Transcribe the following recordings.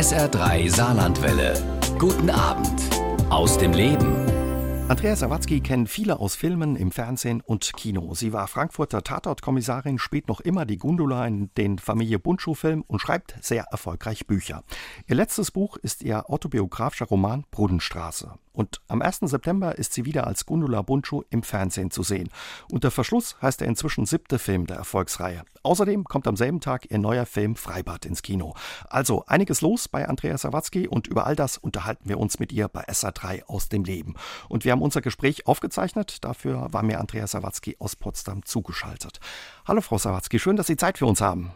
SR3 Saarlandwelle. Guten Abend aus dem Leben. Andrea Sawatzki kennen viele aus Filmen, im Fernsehen und Kino. Sie war Frankfurter Tatortkommissarin, spielt noch immer die Gundula in den Familie Buntschuh-Film und schreibt sehr erfolgreich Bücher. Ihr letztes Buch ist ihr autobiografischer Roman Brunnenstraße. Und am 1. September ist sie wieder als Gundula Buntschuh im Fernsehen zu sehen. Unter Verschluss heißt er inzwischen siebte Film der Erfolgsreihe. Außerdem kommt am selben Tag ihr neuer Film Freibad ins Kino. Also einiges los bei Andrea Sawatzki und über all das unterhalten wir uns mit ihr bei SA3 aus dem Leben. Und wir haben unser Gespräch aufgezeichnet. Dafür war mir Andrea Sawatzki aus Potsdam zugeschaltet. Hallo Frau Sawatzki, schön, dass Sie Zeit für uns haben.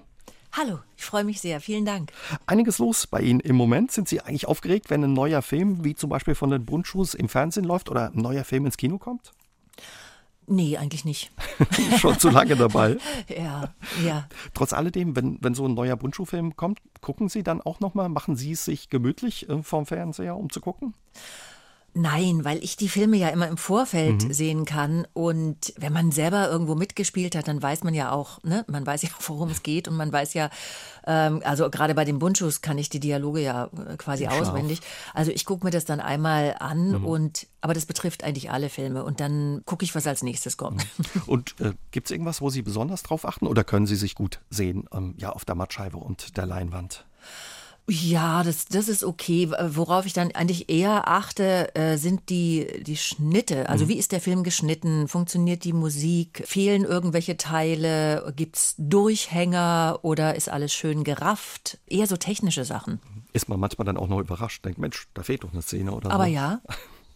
Hallo, ich freue mich sehr. Vielen Dank. Einiges los bei Ihnen im Moment. Sind Sie eigentlich aufgeregt, wenn ein neuer Film, wie zum Beispiel von den Bundschuhs, im Fernsehen läuft oder ein neuer Film ins Kino kommt? Nee, eigentlich nicht. Schon zu lange dabei. ja, ja. Trotz alledem, wenn, wenn so ein neuer Bundschuh-Film kommt, gucken Sie dann auch nochmal, machen Sie es sich gemütlich äh, vom Fernseher, um zu gucken? Nein, weil ich die Filme ja immer im Vorfeld mhm. sehen kann. Und wenn man selber irgendwo mitgespielt hat, dann weiß man ja auch, ne, man weiß ja, worum es geht und man weiß ja, ähm, also gerade bei den Bunchus kann ich die Dialoge ja äh, quasi Scharf. auswendig. Also ich gucke mir das dann einmal an mhm. und aber das betrifft eigentlich alle Filme und dann gucke ich, was als nächstes kommt. Mhm. Und äh, gibt es irgendwas, wo Sie besonders drauf achten oder können Sie sich gut sehen, ähm, ja, auf der Mattscheibe und der Leinwand? Ja, das, das ist okay. Worauf ich dann eigentlich eher achte, äh, sind die, die Schnitte. Also mhm. wie ist der Film geschnitten? Funktioniert die Musik? Fehlen irgendwelche Teile? Gibt's Durchhänger oder ist alles schön gerafft? Eher so technische Sachen. Ist man manchmal dann auch noch überrascht, denkt, Mensch, da fehlt doch eine Szene oder Aber so. ja,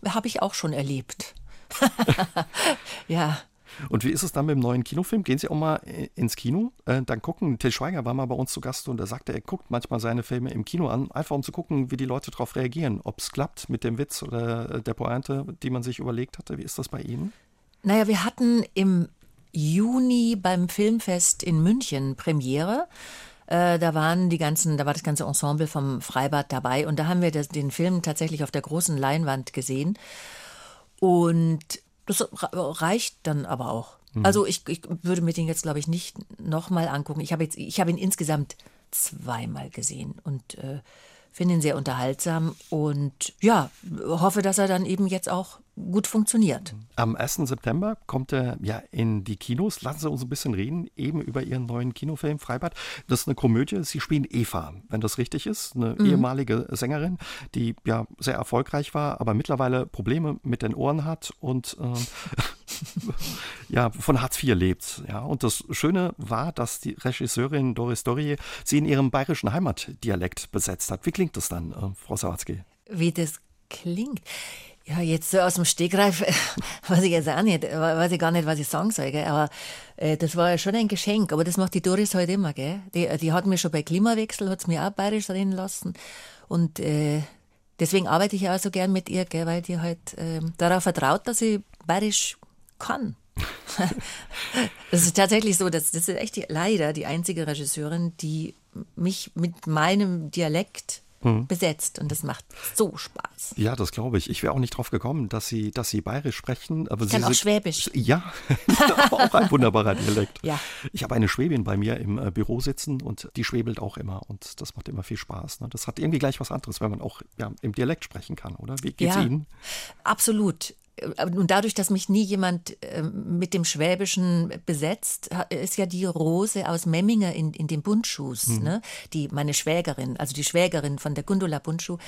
habe ich auch schon erlebt. ja. Und wie ist es dann mit dem neuen Kinofilm? Gehen Sie auch mal äh, ins Kino? Äh, dann gucken, Till Schweiger war mal bei uns zu Gast und er sagte, er guckt manchmal seine Filme im Kino an, einfach um zu gucken, wie die Leute darauf reagieren. Ob es klappt mit dem Witz oder äh, der Pointe, die man sich überlegt hatte. Wie ist das bei Ihnen? Naja, wir hatten im Juni beim Filmfest in München Premiere. da waren die ganzen, da war das ganze Ensemble vom Freibad dabei und da haben wir das, den Film tatsächlich auf der großen Leinwand gesehen. Und das reicht dann aber auch. Mhm. Also ich, ich, würde mir den jetzt, glaube ich, nicht nochmal angucken. Ich habe jetzt, ich habe ihn insgesamt zweimal gesehen und äh, finde ihn sehr unterhaltsam und ja, hoffe, dass er dann eben jetzt auch gut funktioniert. Am 1. September kommt er ja in die Kinos. Lassen Sie uns ein bisschen reden, eben über Ihren neuen Kinofilm Freibad. Das ist eine Komödie. Sie spielen Eva, wenn das richtig ist. Eine mhm. ehemalige Sängerin, die ja sehr erfolgreich war, aber mittlerweile Probleme mit den Ohren hat und äh, ja, von Hartz IV lebt. Ja, und das Schöne war, dass die Regisseurin Doris Dorier sie in ihrem bayerischen Heimatdialekt besetzt hat. Wie klingt das dann, äh, Frau Sawatzki? Wie das klingt? Ja, jetzt so aus dem Stegreif weiß ich jetzt auch nicht, weiß ich gar nicht, was ich sagen soll, gell? aber äh, das war ja schon ein Geschenk, aber das macht die Doris halt immer, gell? Die, die hat mir schon bei Klimawechsel, hat mir auch bayerisch reden lassen und äh, deswegen arbeite ich auch so gern mit ihr, gell? weil die halt äh, darauf vertraut, dass ich bayerisch kann. das ist tatsächlich so, dass, das ist echt die, leider die einzige Regisseurin, die mich mit meinem Dialekt mhm. besetzt und das macht so Spaß. Ja, das glaube ich. Ich wäre auch nicht drauf gekommen, dass Sie, dass Sie bayerisch sprechen. Aber ich Sie kann auch Schwäbisch. Ja, auch ein wunderbarer Dialekt. Ja. Ich habe eine Schwäbin bei mir im äh, Büro sitzen und die schwebelt auch immer und das macht immer viel Spaß. Ne? Das hat irgendwie gleich was anderes, wenn man auch ja, im Dialekt sprechen kann, oder? Wie geht's ja, Ihnen? Absolut. Äh, und dadurch, dass mich nie jemand ähm, mit dem Schwäbischen besetzt, ist ja die Rose aus Memminger in, in den Bundschuhs, mhm. ne? die meine Schwägerin, also die Schwägerin von der Gundula Bundschuh,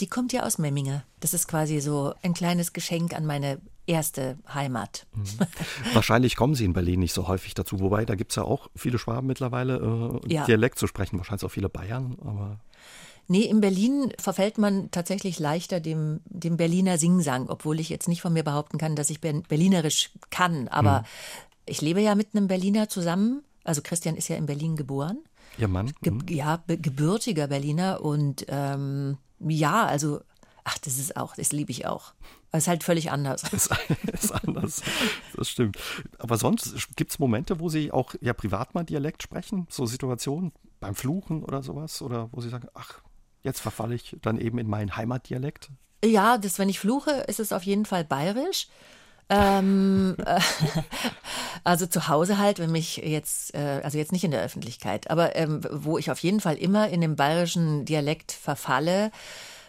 die kommt ja aus Memminger. Das ist quasi so ein kleines Geschenk an meine erste Heimat. Mhm. Wahrscheinlich kommen Sie in Berlin nicht so häufig dazu, wobei da gibt es ja auch viele Schwaben mittlerweile, äh, ja. Dialekt zu sprechen, wahrscheinlich auch viele Bayern, aber. Nee, in Berlin verfällt man tatsächlich leichter dem, dem Berliner Singsang, obwohl ich jetzt nicht von mir behaupten kann, dass ich Berlinerisch kann. Aber hm. ich lebe ja mit einem Berliner zusammen. Also Christian ist ja in Berlin geboren. Ihr Mann? Ge hm. ja, gebürtiger Berliner. Und ähm, ja, also, ach, das ist auch, das liebe ich auch. Es ist halt völlig anders. Es ist anders, das stimmt. Aber sonst gibt es Momente, wo Sie auch ja privat mal Dialekt sprechen? So Situationen beim Fluchen oder sowas? Oder wo Sie sagen, ach, Jetzt verfalle ich dann eben in meinen Heimatdialekt. Ja, das, wenn ich fluche, ist es auf jeden Fall bayerisch. Ähm, äh, also zu Hause halt, wenn mich jetzt, äh, also jetzt nicht in der Öffentlichkeit, aber ähm, wo ich auf jeden Fall immer in dem bayerischen Dialekt verfalle,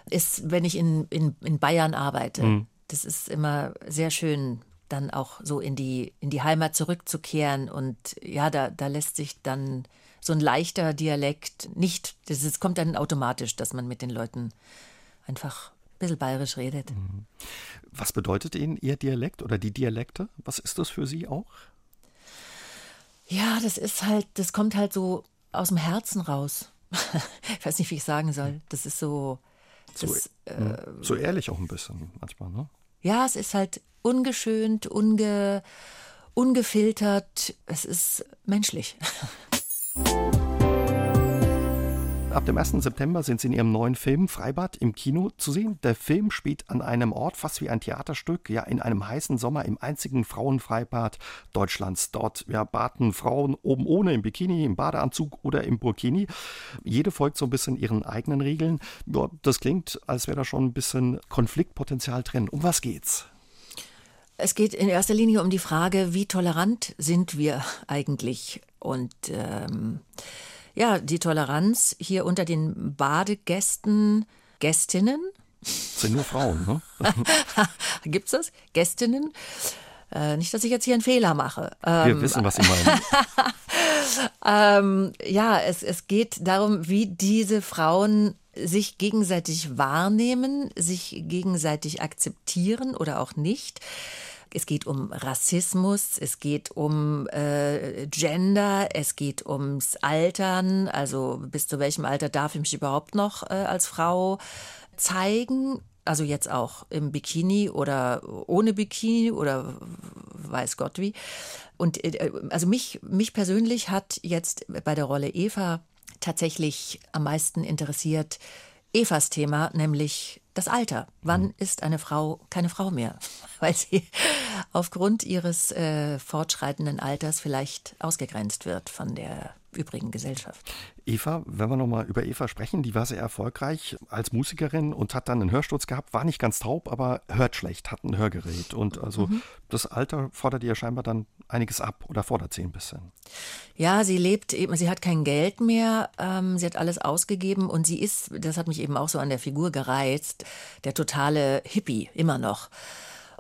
ist, wenn ich in, in, in Bayern arbeite. Mhm. Das ist immer sehr schön, dann auch so in die, in die Heimat zurückzukehren. Und ja, da, da lässt sich dann so ein leichter Dialekt nicht, das ist, kommt dann automatisch, dass man mit den Leuten einfach ein bisschen bayerisch redet. Mhm. Was bedeutet Ihnen Ihr Dialekt oder die Dialekte? Was ist das für Sie auch? Ja, das ist halt, das kommt halt so aus dem Herzen raus. ich weiß nicht, wie ich sagen soll. Das ist so. Das, so, äh, so ehrlich auch ein bisschen manchmal, ne? Ja, es ist halt ungeschönt, unge, ungefiltert. Es ist menschlich. Ab dem 1. September sind Sie in Ihrem neuen Film Freibad im Kino zu sehen. Der Film spielt an einem Ort fast wie ein Theaterstück, ja in einem heißen Sommer im einzigen Frauenfreibad Deutschlands. Dort ja, baden Frauen oben ohne im Bikini, im Badeanzug oder im Burkini. Jede folgt so ein bisschen ihren eigenen Regeln. Ja, das klingt, als wäre da schon ein bisschen Konfliktpotenzial drin. Um was geht's? Es geht in erster Linie um die Frage, wie tolerant sind wir eigentlich? Und ähm, ja, die Toleranz hier unter den Badegästen, Gästinnen. Das sind nur Frauen, ne? Gibt's das? Gästinnen? Äh, nicht, dass ich jetzt hier einen Fehler mache. Ähm, Wir wissen, was Sie meinen. ähm, ja, es, es geht darum, wie diese Frauen sich gegenseitig wahrnehmen, sich gegenseitig akzeptieren oder auch nicht. Es geht um Rassismus, es geht um äh, Gender, es geht ums Altern, also bis zu welchem Alter darf ich mich überhaupt noch äh, als Frau zeigen also jetzt auch im Bikini oder ohne Bikini oder weiß Gott wie. Und äh, also mich, mich persönlich hat jetzt bei der Rolle Eva tatsächlich am meisten interessiert Evas Thema, nämlich das Alter. Wann mhm. ist eine Frau keine Frau mehr? Weil sie aufgrund ihres äh, fortschreitenden Alters vielleicht ausgegrenzt wird von der übrigen Gesellschaft. Eva, wenn wir nochmal über Eva sprechen, die war sehr erfolgreich als Musikerin und hat dann einen Hörsturz gehabt, war nicht ganz taub, aber hört schlecht, hat ein Hörgerät. Und also mhm. das Alter fordert ihr scheinbar dann einiges ab oder fordert sie ein bisschen. Ja, sie lebt eben, sie hat kein Geld mehr, ähm, sie hat alles ausgegeben und sie ist, das hat mich eben auch so an der Figur gereizt, der totale Hippie, immer noch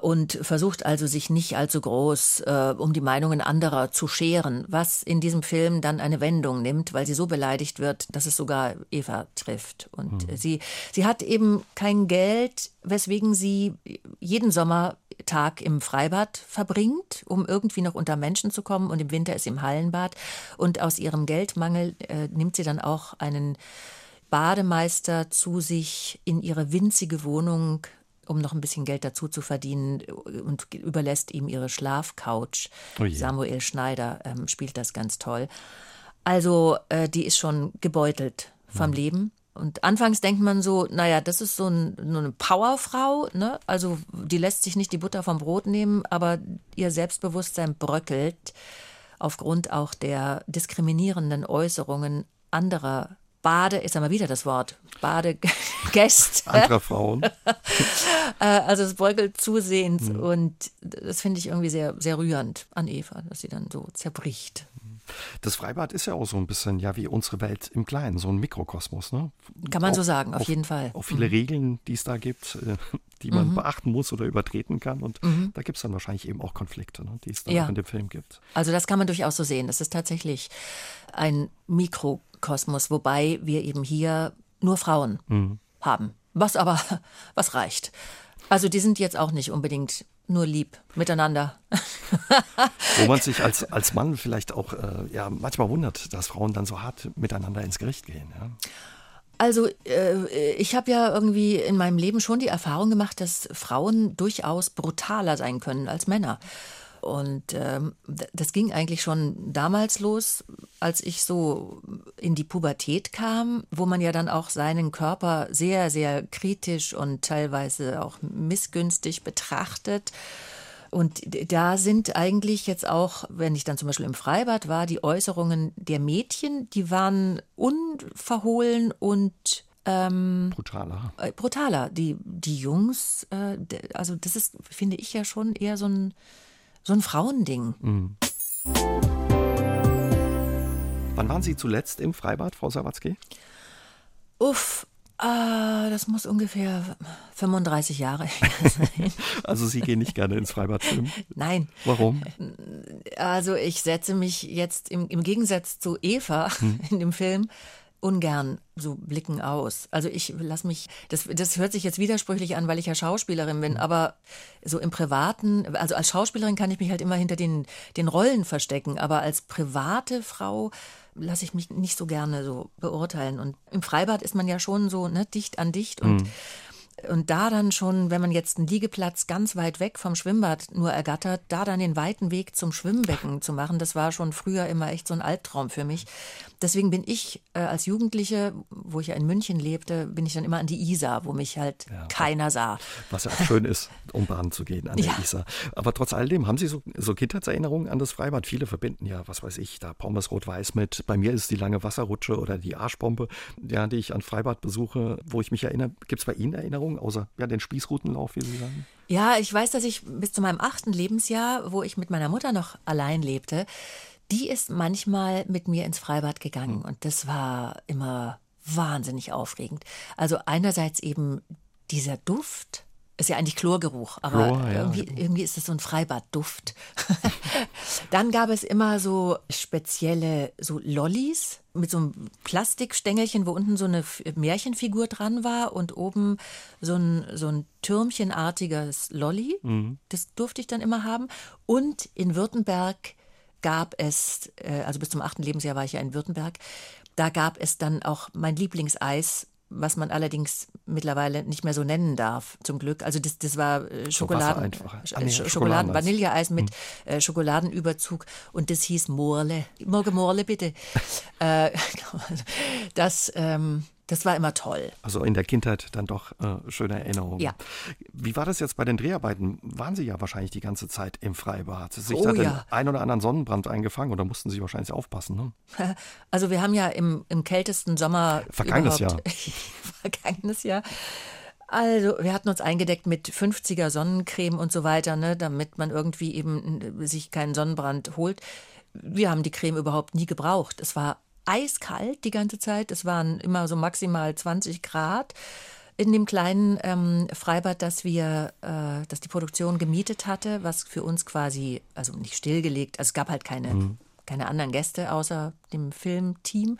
und versucht also sich nicht allzu groß äh, um die Meinungen anderer zu scheren, was in diesem Film dann eine Wendung nimmt, weil sie so beleidigt wird, dass es sogar Eva trifft. Und mhm. sie, sie hat eben kein Geld, weswegen sie jeden Sommertag im Freibad verbringt, um irgendwie noch unter Menschen zu kommen und im Winter ist sie im Hallenbad. Und aus ihrem Geldmangel äh, nimmt sie dann auch einen Bademeister zu sich in ihre winzige Wohnung um noch ein bisschen Geld dazu zu verdienen und überlässt ihm ihre Schlafcouch. Oh Samuel Schneider ähm, spielt das ganz toll. Also äh, die ist schon gebeutelt vom mhm. Leben. Und anfangs denkt man so, naja, das ist so, ein, so eine Powerfrau, ne? Also die lässt sich nicht die Butter vom Brot nehmen, aber ihr Selbstbewusstsein bröckelt aufgrund auch der diskriminierenden Äußerungen anderer Bade, ist einmal wieder das Wort, Badegäste. Anderer Frauen. Äh, also es beugelt zusehends mhm. und das finde ich irgendwie sehr, sehr rührend an Eva, dass sie dann so zerbricht. Das Freibad ist ja auch so ein bisschen ja wie unsere Welt im Kleinen, so ein Mikrokosmos. Ne? Kann man auch, so sagen, auf, auf, jeden Fall. Auch viele mhm. Regeln, die es da gibt, äh, die man mhm. beachten muss oder übertreten kann. Und mhm. da gibt es dann wahrscheinlich eben auch Konflikte, ne, die es dann ja. auch in dem Film gibt. Also das kann man durchaus so sehen. Das ist tatsächlich ein Mikrokosmos, wobei wir eben hier nur Frauen mhm. haben. Was aber, was reicht. Also die sind jetzt auch nicht unbedingt nur lieb miteinander. Wo man sich als, als Mann vielleicht auch äh, ja, manchmal wundert, dass Frauen dann so hart miteinander ins Gericht gehen. Ja. Also äh, ich habe ja irgendwie in meinem Leben schon die Erfahrung gemacht, dass Frauen durchaus brutaler sein können als Männer. Und ähm, das ging eigentlich schon damals los, als ich so in die Pubertät kam, wo man ja dann auch seinen Körper sehr, sehr kritisch und teilweise auch missgünstig betrachtet. Und da sind eigentlich jetzt auch, wenn ich dann zum Beispiel im Freibad war, die Äußerungen der Mädchen, die waren unverhohlen und ähm, brutaler. Äh, brutaler. Die, die Jungs, äh, also das ist, finde ich ja schon eher so ein, so ein Frauending. Mhm. Wann waren Sie zuletzt im Freibad, Frau Sawatzki? Uff, äh, das muss ungefähr 35 Jahre sein. also Sie gehen nicht gerne ins Freibad schwimmen? Nein. Warum? Also ich setze mich jetzt im, im Gegensatz zu Eva hm. in dem Film ungern so blicken aus. Also ich lasse mich, das, das hört sich jetzt widersprüchlich an, weil ich ja Schauspielerin bin, aber so im Privaten, also als Schauspielerin kann ich mich halt immer hinter den, den Rollen verstecken, aber als private Frau lasse ich mich nicht so gerne so beurteilen. Und im Freibad ist man ja schon so ne, dicht an dicht und mhm. Und da dann schon, wenn man jetzt einen Liegeplatz ganz weit weg vom Schwimmbad nur ergattert, da dann den weiten Weg zum Schwimmbecken zu machen, das war schon früher immer echt so ein Albtraum für mich. Deswegen bin ich äh, als Jugendliche, wo ich ja in München lebte, bin ich dann immer an die Isar, wo mich halt ja, keiner sah. Was ja auch schön ist, um Bahn zu gehen an der ja. Isar. Aber trotz alledem, haben Sie so, so Kindheitserinnerungen an das Freibad? Viele verbinden ja, was weiß ich, da Pommes Rot-Weiß mit. Bei mir ist die lange Wasserrutsche oder die Arschbombe, ja, die ich an Freibad besuche, wo ich mich erinnere. Gibt es bei Ihnen Erinnerungen, außer ja, den Spießrutenlauf, wie Sie sagen? Ja, ich weiß, dass ich bis zu meinem achten Lebensjahr, wo ich mit meiner Mutter noch allein lebte, die ist manchmal mit mir ins Freibad gegangen hm. und das war immer wahnsinnig aufregend. Also einerseits eben dieser Duft, ist ja eigentlich Chlorgeruch, aber Chlor, ja. irgendwie, irgendwie, ist es so ein Freibadduft. Dann gab es immer so spezielle so Lollis mit so einem Plastikstängelchen, wo unten so eine Märchenfigur dran war und oben so ein, so ein türmchenartiges Lolli. Mhm. Das durfte ich dann immer haben. Und in Württemberg gab es, äh, also bis zum achten Lebensjahr war ich ja in Württemberg, da gab es dann auch mein Lieblingseis, was man allerdings mittlerweile nicht mehr so nennen darf, zum Glück. Also das, das war äh, Schokoladen, ah, nee, Schokoladen, Vanilleeis mit hm. äh, Schokoladenüberzug und das hieß Morle. Morgen Morle bitte. äh, das ähm, das war immer toll. Also in der Kindheit dann doch äh, schöne Erinnerungen. Ja. Wie war das jetzt bei den Dreharbeiten? Waren Sie ja wahrscheinlich die ganze Zeit im Freibad. Sich oh, da den ja. ein oder anderen Sonnenbrand eingefangen oder mussten Sie wahrscheinlich aufpassen? Ne? Also wir haben ja im, im kältesten Sommer Vergangenes Jahr. Vergangenes Jahr. Also, wir hatten uns eingedeckt mit 50er Sonnencreme und so weiter, ne, damit man irgendwie eben sich keinen Sonnenbrand holt. Wir haben die Creme überhaupt nie gebraucht. Es war eiskalt die ganze Zeit. Es waren immer so maximal 20 Grad in dem kleinen ähm, Freibad, das wir, äh, das die Produktion gemietet hatte, was für uns quasi, also nicht stillgelegt, also es gab halt keine, mhm. keine anderen Gäste außer dem Filmteam.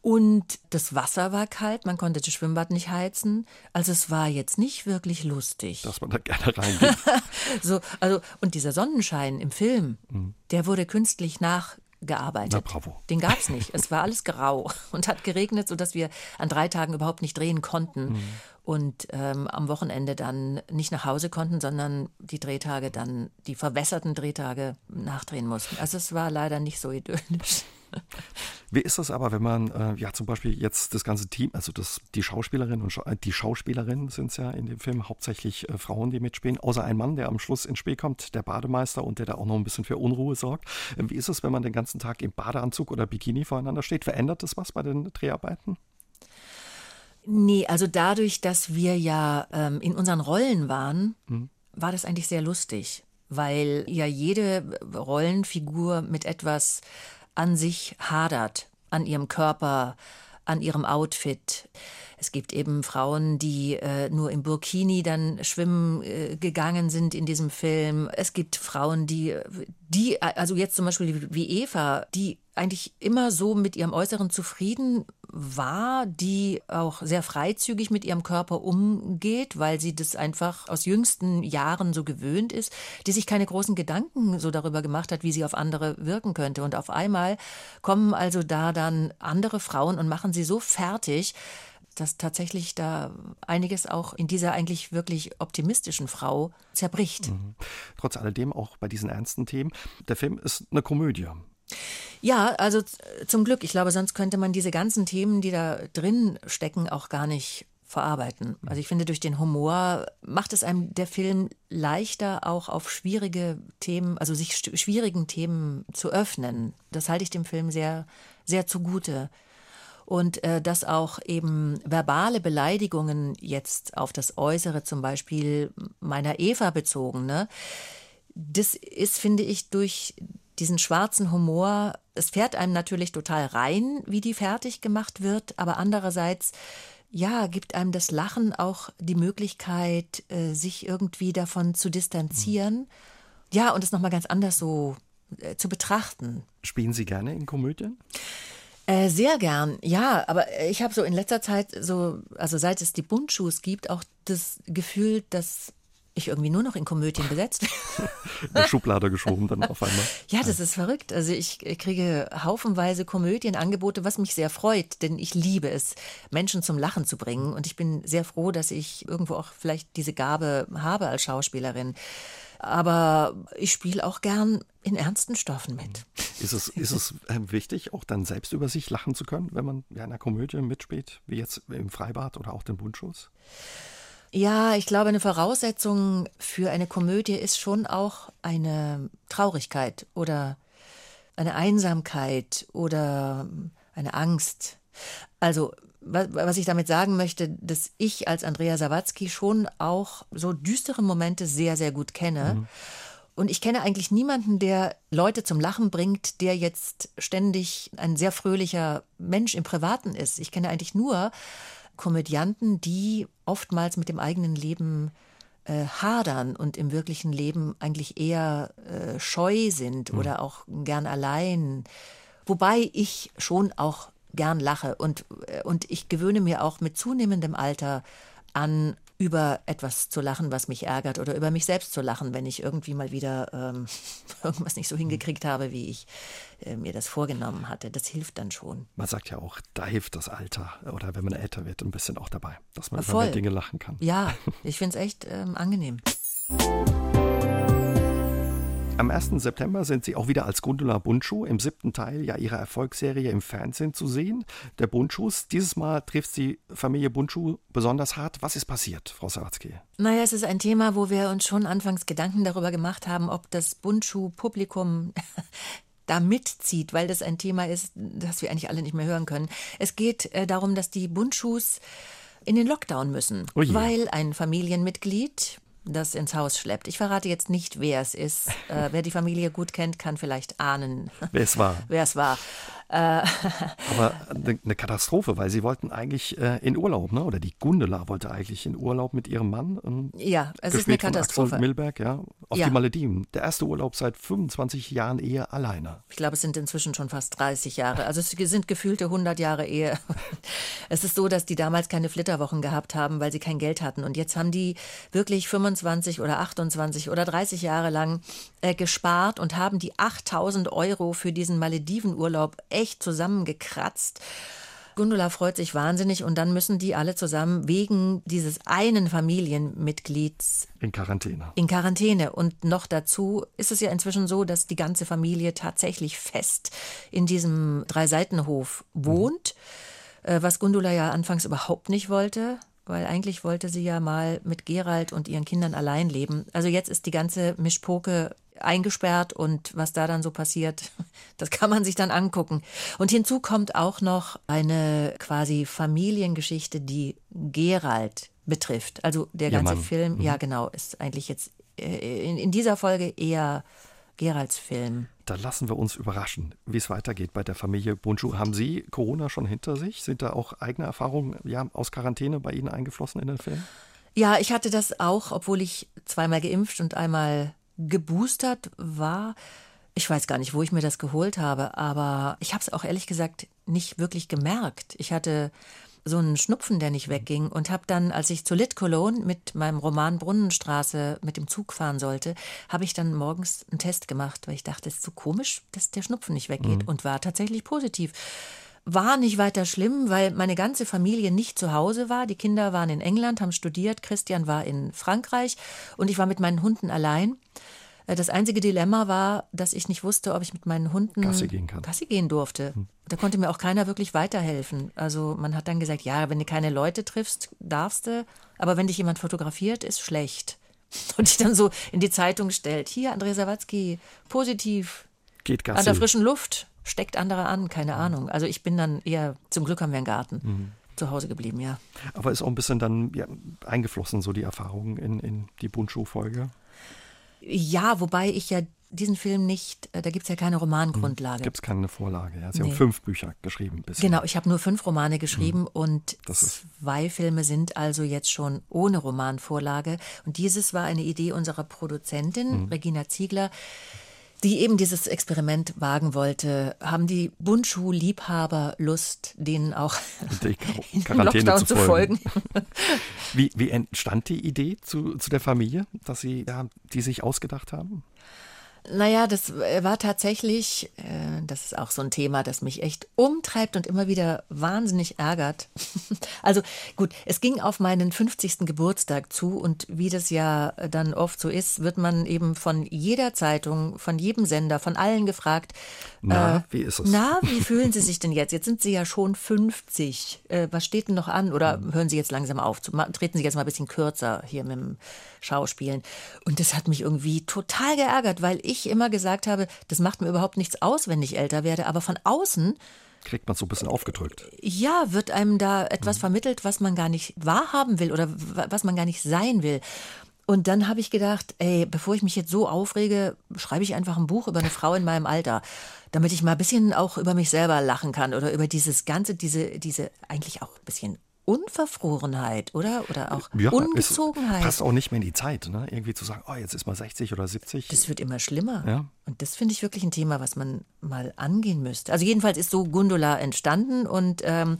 Und das Wasser war kalt, man konnte das Schwimmbad nicht heizen. Also es war jetzt nicht wirklich lustig. Dass man da gerne reingeht. so, also, und dieser Sonnenschein im Film, mhm. der wurde künstlich nach gearbeitet. Na, bravo. Den gab es nicht. Es war alles grau und hat geregnet, sodass wir an drei Tagen überhaupt nicht drehen konnten. Mhm. Und ähm, am Wochenende dann nicht nach Hause konnten, sondern die Drehtage dann, die verwässerten Drehtage nachdrehen mussten. Also es war leider nicht so idyllisch. Wie ist das aber, wenn man äh, ja zum Beispiel jetzt das ganze Team, also das, die Schauspielerinnen und Scha äh, die Schauspielerinnen sind es ja in dem Film hauptsächlich äh, Frauen, die mitspielen, außer ein Mann, der am Schluss ins Spiel kommt, der Bademeister und der da auch noch ein bisschen für Unruhe sorgt. Ähm, wie ist es, wenn man den ganzen Tag im Badeanzug oder Bikini voreinander steht? Verändert das was bei den Dreharbeiten? Nee, also dadurch, dass wir ja ähm, in unseren Rollen waren, hm. war das eigentlich sehr lustig, weil ja jede Rollenfigur mit etwas an sich hadert, an ihrem Körper, an ihrem Outfit. Es gibt eben Frauen, die äh, nur im Burkini dann schwimmen äh, gegangen sind in diesem Film. Es gibt Frauen, die, die, also jetzt zum Beispiel wie Eva, die eigentlich immer so mit ihrem Äußeren zufrieden war, die auch sehr freizügig mit ihrem Körper umgeht, weil sie das einfach aus jüngsten Jahren so gewöhnt ist, die sich keine großen Gedanken so darüber gemacht hat, wie sie auf andere wirken könnte. Und auf einmal kommen also da dann andere Frauen und machen sie so fertig, dass tatsächlich da einiges auch in dieser eigentlich wirklich optimistischen Frau zerbricht. Mhm. Trotz alledem auch bei diesen ernsten Themen. Der Film ist eine Komödie. Ja, also zum Glück. Ich glaube, sonst könnte man diese ganzen Themen, die da drin stecken, auch gar nicht verarbeiten. Also ich finde, durch den Humor macht es einem der Film leichter, auch auf schwierige Themen, also sich schwierigen Themen zu öffnen. Das halte ich dem Film sehr, sehr zugute. und äh, dass auch eben verbale Beleidigungen jetzt auf das Äußere zum Beispiel meiner Eva bezogen, ne? Das ist, finde ich, durch diesen schwarzen Humor, es fährt einem natürlich total rein, wie die fertig gemacht wird, aber andererseits ja, gibt einem das Lachen auch die Möglichkeit, äh, sich irgendwie davon zu distanzieren. Mhm. Ja, und es nochmal ganz anders so äh, zu betrachten. Spielen Sie gerne in Komödien? Äh, sehr gern, ja, aber ich habe so in letzter Zeit so, also seit es die Buntschuhs gibt, auch das Gefühl, dass ich irgendwie nur noch in Komödien besetzt In der Schublade geschoben dann auf einmal. Ja, das ist verrückt. Also ich kriege haufenweise Komödienangebote, was mich sehr freut, denn ich liebe es, Menschen zum Lachen zu bringen. Und ich bin sehr froh, dass ich irgendwo auch vielleicht diese Gabe habe als Schauspielerin. Aber ich spiele auch gern in ernsten Stoffen mit. Ist es, ist es ähm, wichtig, auch dann selbst über sich lachen zu können, wenn man in einer Komödie mitspielt, wie jetzt im Freibad oder auch den Bundschuss? Ja, ich glaube, eine Voraussetzung für eine Komödie ist schon auch eine Traurigkeit oder eine Einsamkeit oder eine Angst. Also, was ich damit sagen möchte, dass ich als Andrea Sawatzki schon auch so düstere Momente sehr, sehr gut kenne. Mhm. Und ich kenne eigentlich niemanden, der Leute zum Lachen bringt, der jetzt ständig ein sehr fröhlicher Mensch im Privaten ist. Ich kenne eigentlich nur Komödianten, die oftmals mit dem eigenen Leben äh, hadern und im wirklichen Leben eigentlich eher äh, scheu sind mhm. oder auch gern allein. Wobei ich schon auch gern lache und, äh, und ich gewöhne mir auch mit zunehmendem Alter an, über etwas zu lachen, was mich ärgert oder über mich selbst zu lachen, wenn ich irgendwie mal wieder ähm, irgendwas nicht so hingekriegt habe, wie ich äh, mir das vorgenommen hatte. Das hilft dann schon. Man sagt ja auch, da hilft das Alter oder wenn man älter wird, ein bisschen auch dabei, dass man Voll. über Dinge lachen kann. Ja, ich finde es echt ähm, angenehm. Am 1. September sind Sie auch wieder als Gundula Bundschuh im siebten Teil ja Ihrer Erfolgsserie im Fernsehen zu sehen. Der Bundschuhs. Dieses Mal trifft Sie Familie Bundschuh besonders hart. Was ist passiert, Frau Sawatzki? Naja, es ist ein Thema, wo wir uns schon anfangs Gedanken darüber gemacht haben, ob das Bundschuh-Publikum da mitzieht, weil das ein Thema ist, das wir eigentlich alle nicht mehr hören können. Es geht äh, darum, dass die Bundschuhs in den Lockdown müssen, oh weil ein Familienmitglied das ins Haus schleppt. Ich verrate jetzt nicht, wer es ist. Äh, wer die Familie gut kennt, kann vielleicht ahnen, wer es war. wer es war. Äh, Aber eine Katastrophe, weil sie wollten eigentlich äh, in Urlaub, ne? oder die Gundela wollte eigentlich in Urlaub mit ihrem Mann. Ähm, ja, es ist eine Katastrophe. Axel Milberg, ja, auf ja. die Malediven. Der erste Urlaub seit 25 Jahren Ehe alleine. Ich glaube, es sind inzwischen schon fast 30 Jahre. Also es sind gefühlte 100 Jahre Ehe. Es ist so, dass die damals keine Flitterwochen gehabt haben, weil sie kein Geld hatten. Und jetzt haben die wirklich 25 oder 28 oder 30 Jahre lang äh, gespart und haben die 8000 Euro für diesen Maledivenurlaub echt zusammengekratzt. Gundula freut sich wahnsinnig und dann müssen die alle zusammen wegen dieses einen Familienmitglieds in Quarantäne. In Quarantäne. Und noch dazu ist es ja inzwischen so, dass die ganze Familie tatsächlich fest in diesem Dreiseitenhof wohnt, mhm. was Gundula ja anfangs überhaupt nicht wollte weil eigentlich wollte sie ja mal mit Gerald und ihren Kindern allein leben. Also jetzt ist die ganze Mischpoke eingesperrt und was da dann so passiert, das kann man sich dann angucken. Und hinzu kommt auch noch eine quasi Familiengeschichte, die Gerald betrifft. Also der ganze ja, Film, mhm. ja genau, ist eigentlich jetzt äh, in, in dieser Folge eher Geralds Film. Da lassen wir uns überraschen, wie es weitergeht bei der Familie Bunchu. Haben Sie Corona schon hinter sich? Sind da auch eigene Erfahrungen ja, aus Quarantäne bei Ihnen eingeflossen in den Film? Ja, ich hatte das auch, obwohl ich zweimal geimpft und einmal geboostert war. Ich weiß gar nicht, wo ich mir das geholt habe, aber ich habe es auch ehrlich gesagt nicht wirklich gemerkt. Ich hatte so einen Schnupfen, der nicht wegging und habe dann, als ich zu Lit Cologne mit meinem Roman Brunnenstraße mit dem Zug fahren sollte, habe ich dann morgens einen Test gemacht, weil ich dachte, es ist so komisch, dass der Schnupfen nicht weggeht mhm. und war tatsächlich positiv. War nicht weiter schlimm, weil meine ganze Familie nicht zu Hause war. Die Kinder waren in England, haben studiert, Christian war in Frankreich und ich war mit meinen Hunden allein. Äh, das einzige Dilemma war, dass ich nicht wusste, ob ich mit meinen Hunden Gassi gehen, kann. Gassi gehen durfte. Hm. Da konnte mir auch keiner wirklich weiterhelfen. Also man hat dann gesagt, ja, wenn du keine Leute triffst, darfst du, aber wenn dich jemand fotografiert, ist schlecht. Und ich dann so in die Zeitung stellt, hier André Sawatzki, positiv, Geht Gassi. an der frischen Luft, steckt andere an, keine mhm. Ahnung. Also ich bin dann eher, zum Glück haben wir einen Garten. Mhm. Zu Hause geblieben, ja. Aber ist auch ein bisschen dann ja, eingeflossen, so die Erfahrung in, in die Bundschuh-Folge? Ja, wobei ich ja diesen Film nicht, äh, da gibt es ja keine Romangrundlage. Gibt es keine Vorlage. Ja. Sie nee. haben fünf Bücher geschrieben bisher. Genau, ich habe nur fünf Romane geschrieben mhm. und zwei Filme sind also jetzt schon ohne Romanvorlage. Und dieses war eine Idee unserer Produzentin, mhm. Regina Ziegler die eben dieses Experiment wagen wollte, haben die Bundschuh-Liebhaber Lust, denen auch in Lockdown zu folgen. Zu folgen. wie, wie entstand die Idee zu, zu der Familie, dass Sie ja, die sich ausgedacht haben? Naja, das äh, war tatsächlich, äh, das ist auch so ein Thema, das mich echt umtreibt und immer wieder wahnsinnig ärgert. also gut, es ging auf meinen 50. Geburtstag zu und wie das ja dann oft so ist, wird man eben von jeder Zeitung, von jedem Sender, von allen gefragt. Na, äh, wie ist es? Na, wie fühlen Sie sich denn jetzt? Jetzt sind Sie ja schon 50. Äh, was steht denn noch an? Oder hm. hören Sie jetzt langsam auf? Treten Sie jetzt mal ein bisschen kürzer hier mit dem Schauspielen. Und das hat mich irgendwie total geärgert, weil ich immer gesagt habe, das macht mir überhaupt nichts aus, wenn ich älter werde. Aber von außen kriegt man so ein bisschen aufgedrückt. Ja, wird einem da etwas mhm. vermittelt, was man gar nicht wahrhaben will oder was man gar nicht sein will. Und dann habe ich gedacht, ey, bevor ich mich jetzt so aufrege, schreibe ich einfach ein Buch über eine Frau in meinem Alter, damit ich mal ein bisschen auch über mich selber lachen kann oder über dieses ganze, diese, diese eigentlich auch ein bisschen Unverfrorenheit, oder? Oder auch ja, Ungezogenheit. passt auch nicht mehr in die Zeit, ne? Irgendwie zu sagen, oh, jetzt ist mal 60 oder 70. Das wird immer schlimmer. Ja. Und das finde ich wirklich ein Thema, was man mal angehen müsste. Also jedenfalls ist so Gundula entstanden und ähm,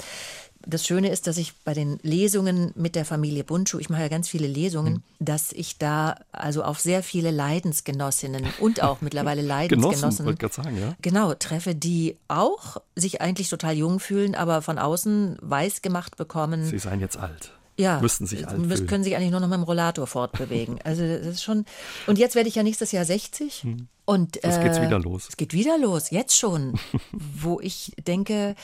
das Schöne ist, dass ich bei den Lesungen mit der Familie Buntschuh, ich mache ja ganz viele Lesungen, mhm. dass ich da also auf sehr viele Leidensgenossinnen und auch mittlerweile Leidensgenossen Genossen, sagen, ja? genau treffe, die auch sich eigentlich total jung fühlen, aber von außen weiß gemacht bekommen. Sie seien jetzt alt. Ja, müssten sich alt müssen, können sich eigentlich nur noch mit dem Rollator fortbewegen. Also das ist schon. Und jetzt werde ich ja nächstes Jahr 60 hm. und es äh, wieder los. Es geht wieder los, jetzt schon, wo ich denke,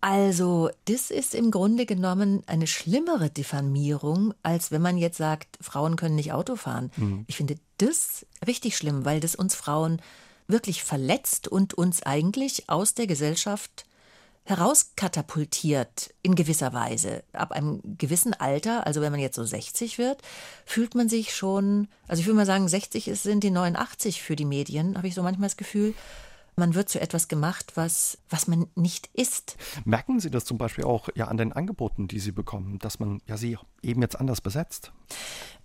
also, das ist im Grunde genommen eine schlimmere Diffamierung, als wenn man jetzt sagt, Frauen können nicht Auto fahren. Mhm. Ich finde das richtig schlimm, weil das uns Frauen wirklich verletzt und uns eigentlich aus der Gesellschaft herauskatapultiert in gewisser Weise. Ab einem gewissen Alter, also wenn man jetzt so 60 wird, fühlt man sich schon, also ich würde mal sagen, 60 sind die 89 für die Medien, habe ich so manchmal das Gefühl. Man wird zu etwas gemacht, was, was man nicht ist. Merken Sie das zum Beispiel auch ja an den Angeboten, die Sie bekommen, dass man ja Sie eben jetzt anders besetzt?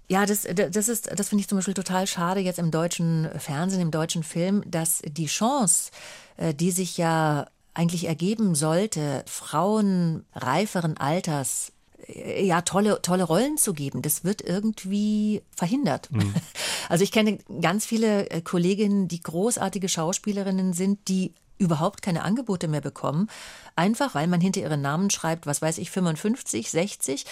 Ja, das, das ist, das finde ich zum Beispiel total schade jetzt im deutschen Fernsehen, im deutschen Film, dass die Chance, äh, die sich ja eigentlich ergeben sollte, Frauen reiferen Alters ja, tolle, tolle Rollen zu geben. Das wird irgendwie verhindert. Mhm. Also ich kenne ganz viele äh, Kolleginnen, die großartige Schauspielerinnen sind, die überhaupt keine Angebote mehr bekommen, einfach weil man hinter ihren Namen schreibt, was weiß ich, 55, 60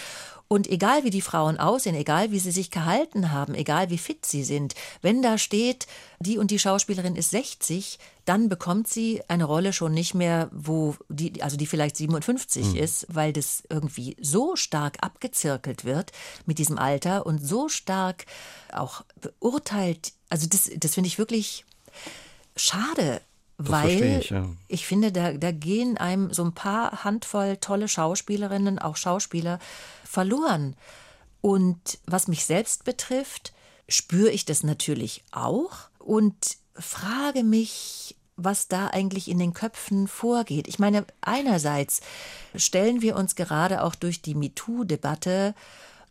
und egal wie die Frauen aussehen, egal wie sie sich gehalten haben, egal wie fit sie sind, wenn da steht, die und die Schauspielerin ist 60, dann bekommt sie eine Rolle schon nicht mehr, wo die, also die vielleicht 57 mhm. ist, weil das irgendwie so stark abgezirkelt wird mit diesem Alter und so stark auch beurteilt. Also das, das finde ich wirklich schade. Weil ich, ja. ich, finde, da, da gehen einem so ein paar Handvoll tolle Schauspielerinnen, auch Schauspieler, verloren. Und was mich selbst betrifft, spüre ich das natürlich auch und frage mich, was da eigentlich in den Köpfen vorgeht. Ich meine, einerseits stellen wir uns gerade auch durch die MeToo-Debatte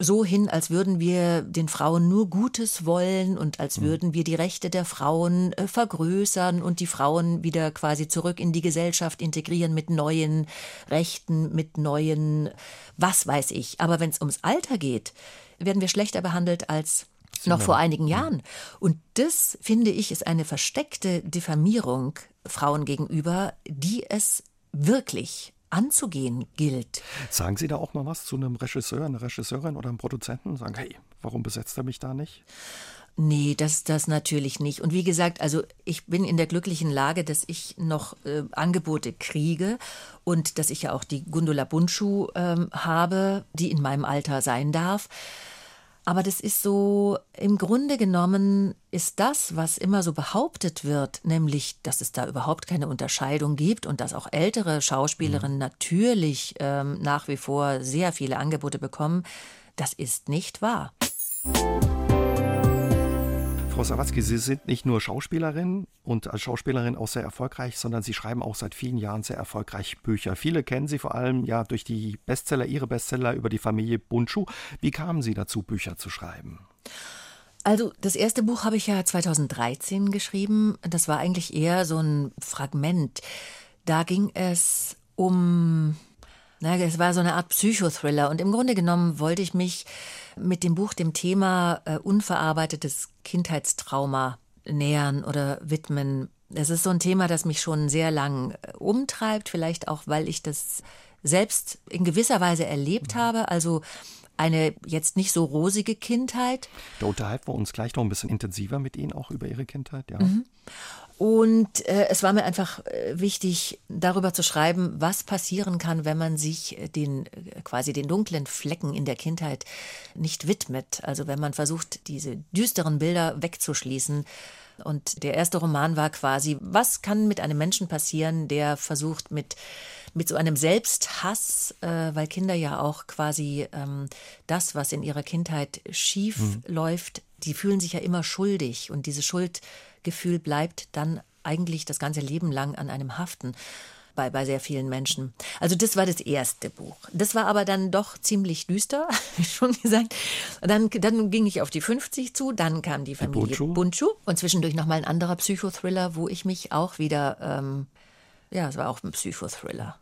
so hin, als würden wir den Frauen nur Gutes wollen und als mhm. würden wir die Rechte der Frauen äh, vergrößern und die Frauen wieder quasi zurück in die Gesellschaft integrieren mit neuen Rechten, mit neuen, was weiß ich. Aber wenn es ums Alter geht, werden wir schlechter behandelt als noch vor einigen Jahren. Und das, finde ich, ist eine versteckte Diffamierung Frauen gegenüber, die es wirklich anzugehen gilt. Sagen Sie da auch mal was zu einem Regisseur, einer Regisseurin oder einem Produzenten? Sagen, hey, warum besetzt er mich da nicht? Nee, das, das natürlich nicht. Und wie gesagt, also ich bin in der glücklichen Lage, dass ich noch äh, Angebote kriege und dass ich ja auch die Gundula Bundschuh ähm, habe, die in meinem Alter sein darf. Aber das ist so, im Grunde genommen ist das, was immer so behauptet wird, nämlich, dass es da überhaupt keine Unterscheidung gibt und dass auch ältere Schauspielerinnen mhm. natürlich ähm, nach wie vor sehr viele Angebote bekommen, das ist nicht wahr. Frau Sawatzki, Sie sind nicht nur Schauspielerin und als Schauspielerin auch sehr erfolgreich, sondern Sie schreiben auch seit vielen Jahren sehr erfolgreich Bücher. Viele kennen Sie vor allem ja durch die Bestseller, Ihre Bestseller über die Familie Bundschuh. Wie kamen Sie dazu, Bücher zu schreiben? Also das erste Buch habe ich ja 2013 geschrieben. Das war eigentlich eher so ein Fragment. Da ging es um na, es war so eine Art Psychothriller und im Grunde genommen wollte ich mich mit dem Buch dem Thema äh, unverarbeitetes Kindheitstrauma nähern oder widmen. Es ist so ein Thema, das mich schon sehr lang äh, umtreibt, vielleicht auch, weil ich das selbst in gewisser Weise erlebt mhm. habe. Also eine jetzt nicht so rosige Kindheit. Da unterhalten wir uns gleich noch ein bisschen intensiver mit Ihnen auch über Ihre Kindheit, ja. Mhm. Und äh, es war mir einfach äh, wichtig, darüber zu schreiben, was passieren kann, wenn man sich äh, den äh, quasi den dunklen Flecken in der Kindheit nicht widmet. Also wenn man versucht, diese düsteren Bilder wegzuschließen. Und der erste Roman war quasi, was kann mit einem Menschen passieren, der versucht mit mit so einem Selbsthass, äh, weil Kinder ja auch quasi ähm, das, was in ihrer Kindheit schief mhm. läuft, die fühlen sich ja immer schuldig und diese Schuld Gefühl bleibt dann eigentlich das ganze Leben lang an einem haften. Bei, bei sehr vielen Menschen. Also das war das erste Buch. Das war aber dann doch ziemlich düster, wie schon gesagt. Dann, dann ging ich auf die 50 zu, dann kam die Familie Bunchu, Bunchu und zwischendurch nochmal ein anderer Psychothriller, wo ich mich auch wieder ähm, ja, es war auch ein Psychothriller.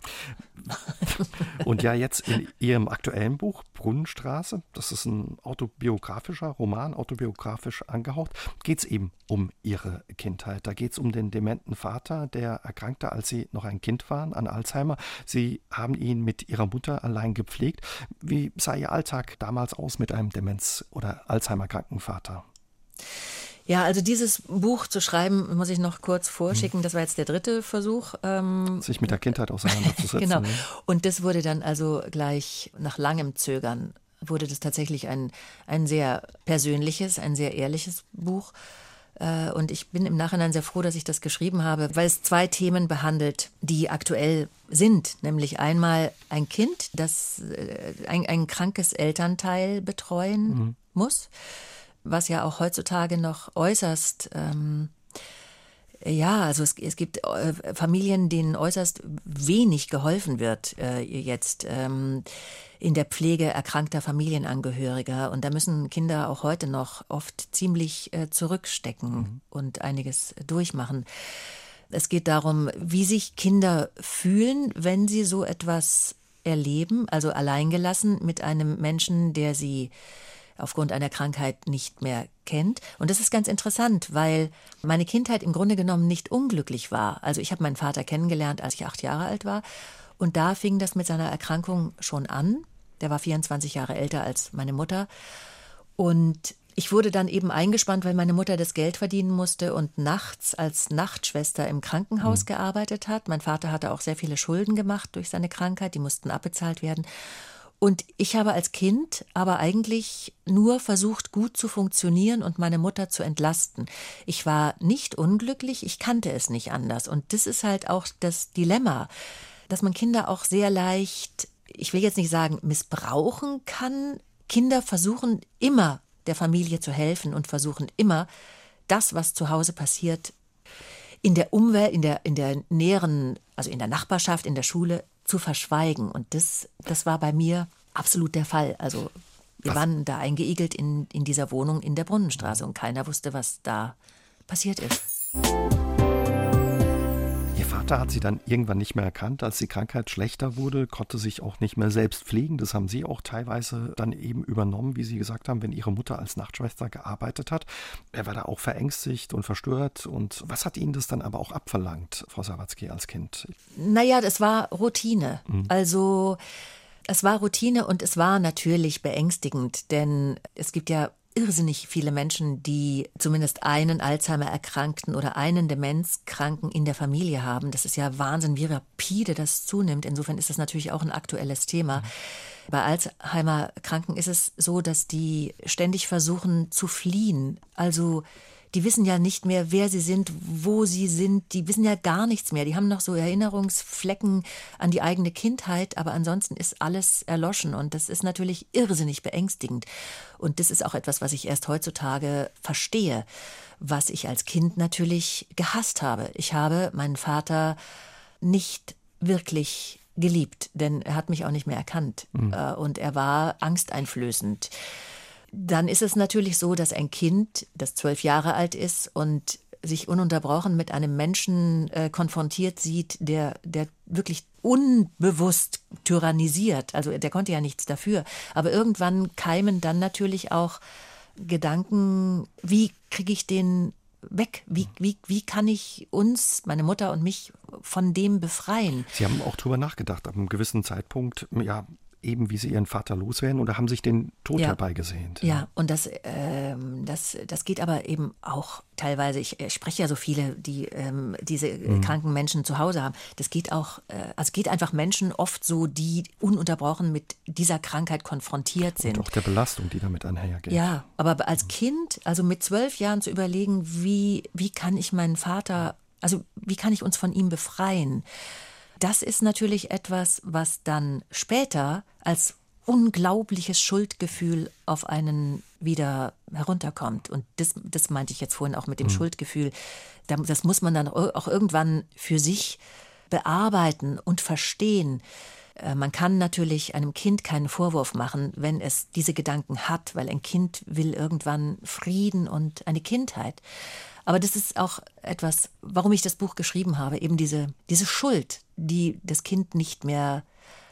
Und ja, jetzt in Ihrem aktuellen Buch Brunnenstraße, das ist ein autobiografischer Roman, autobiografisch angehaucht, geht es eben um Ihre Kindheit. Da geht es um den dementen Vater, der erkrankte, als Sie noch ein Kind waren, an Alzheimer. Sie haben ihn mit Ihrer Mutter allein gepflegt. Wie sah Ihr Alltag damals aus mit einem Demenz- oder Alzheimer-kranken Vater? Ja, also dieses Buch zu schreiben, muss ich noch kurz vorschicken. Das war jetzt der dritte Versuch. Ähm, Sich mit der Kindheit auseinanderzusetzen. genau. Und das wurde dann also gleich nach langem Zögern, wurde das tatsächlich ein, ein sehr persönliches, ein sehr ehrliches Buch. Äh, und ich bin im Nachhinein sehr froh, dass ich das geschrieben habe, weil es zwei Themen behandelt, die aktuell sind. Nämlich einmal ein Kind, das äh, ein, ein krankes Elternteil betreuen mhm. muss was ja auch heutzutage noch äußerst ähm, ja, also es, es gibt äh, Familien, denen äußerst wenig geholfen wird äh, jetzt ähm, in der Pflege erkrankter Familienangehöriger. Und da müssen Kinder auch heute noch oft ziemlich äh, zurückstecken mhm. und einiges durchmachen. Es geht darum, wie sich Kinder fühlen, wenn sie so etwas erleben, also alleingelassen mit einem Menschen, der sie aufgrund einer Krankheit nicht mehr kennt. Und das ist ganz interessant, weil meine Kindheit im Grunde genommen nicht unglücklich war. Also ich habe meinen Vater kennengelernt, als ich acht Jahre alt war. Und da fing das mit seiner Erkrankung schon an. Der war 24 Jahre älter als meine Mutter. Und ich wurde dann eben eingespannt, weil meine Mutter das Geld verdienen musste und nachts als Nachtschwester im Krankenhaus mhm. gearbeitet hat. Mein Vater hatte auch sehr viele Schulden gemacht durch seine Krankheit, die mussten abbezahlt werden. Und ich habe als Kind aber eigentlich nur versucht, gut zu funktionieren und meine Mutter zu entlasten. Ich war nicht unglücklich, ich kannte es nicht anders. Und das ist halt auch das Dilemma, dass man Kinder auch sehr leicht, ich will jetzt nicht sagen, missbrauchen kann. Kinder versuchen immer der Familie zu helfen und versuchen immer das, was zu Hause passiert, in der Umwelt, in der, in der näheren, also in der Nachbarschaft, in der Schule zu verschweigen. Und das, das war bei mir absolut der Fall. Also wir was? waren da eingeigelt in, in dieser Wohnung in der Brunnenstraße und keiner wusste, was da passiert ist. Vater hat sie dann irgendwann nicht mehr erkannt, als die Krankheit schlechter wurde, konnte sich auch nicht mehr selbst pflegen. Das haben Sie auch teilweise dann eben übernommen, wie Sie gesagt haben, wenn Ihre Mutter als Nachtschwester gearbeitet hat. Er war da auch verängstigt und verstört. Und was hat Ihnen das dann aber auch abverlangt, Frau Sawatzki, als Kind? Naja, das war Routine. Mhm. Also es war Routine und es war natürlich beängstigend, denn es gibt ja irrsinnig viele Menschen, die zumindest einen Alzheimer-Erkrankten oder einen Demenzkranken in der Familie haben. Das ist ja Wahnsinn, wie rapide das zunimmt. Insofern ist das natürlich auch ein aktuelles Thema. Bei Alzheimer-Kranken ist es so, dass die ständig versuchen zu fliehen. Also die wissen ja nicht mehr, wer sie sind, wo sie sind, die wissen ja gar nichts mehr. Die haben noch so Erinnerungsflecken an die eigene Kindheit, aber ansonsten ist alles erloschen und das ist natürlich irrsinnig beängstigend. Und das ist auch etwas, was ich erst heutzutage verstehe, was ich als Kind natürlich gehasst habe. Ich habe meinen Vater nicht wirklich geliebt, denn er hat mich auch nicht mehr erkannt mhm. und er war angsteinflößend dann ist es natürlich so, dass ein Kind, das zwölf Jahre alt ist und sich ununterbrochen mit einem Menschen äh, konfrontiert sieht, der, der wirklich unbewusst tyrannisiert. Also der konnte ja nichts dafür. Aber irgendwann keimen dann natürlich auch Gedanken, wie kriege ich den weg? Wie, wie, wie kann ich uns, meine Mutter und mich, von dem befreien? Sie haben auch darüber nachgedacht, ab einem gewissen Zeitpunkt, ja, eben wie sie ihren Vater loswerden oder haben sich den Tod ja. herbeigesehnt. Ja, ja und das, ähm, das, das geht aber eben auch teilweise, ich, ich spreche ja so viele, die ähm, diese mhm. kranken Menschen zu Hause haben. Das geht auch, äh, also geht einfach Menschen oft so, die ununterbrochen mit dieser Krankheit konfrontiert sind. Und auch der Belastung, die damit einhergeht. Ja, aber als Kind, also mit zwölf Jahren zu überlegen, wie, wie kann ich meinen Vater, also wie kann ich uns von ihm befreien? Das ist natürlich etwas, was dann später als unglaubliches Schuldgefühl auf einen wieder herunterkommt. Und das, das meinte ich jetzt vorhin auch mit dem mhm. Schuldgefühl. Das muss man dann auch irgendwann für sich bearbeiten und verstehen. Äh, man kann natürlich einem Kind keinen Vorwurf machen, wenn es diese Gedanken hat, weil ein Kind will irgendwann Frieden und eine Kindheit. Aber das ist auch etwas, warum ich das Buch geschrieben habe, eben diese, diese Schuld, die das Kind nicht mehr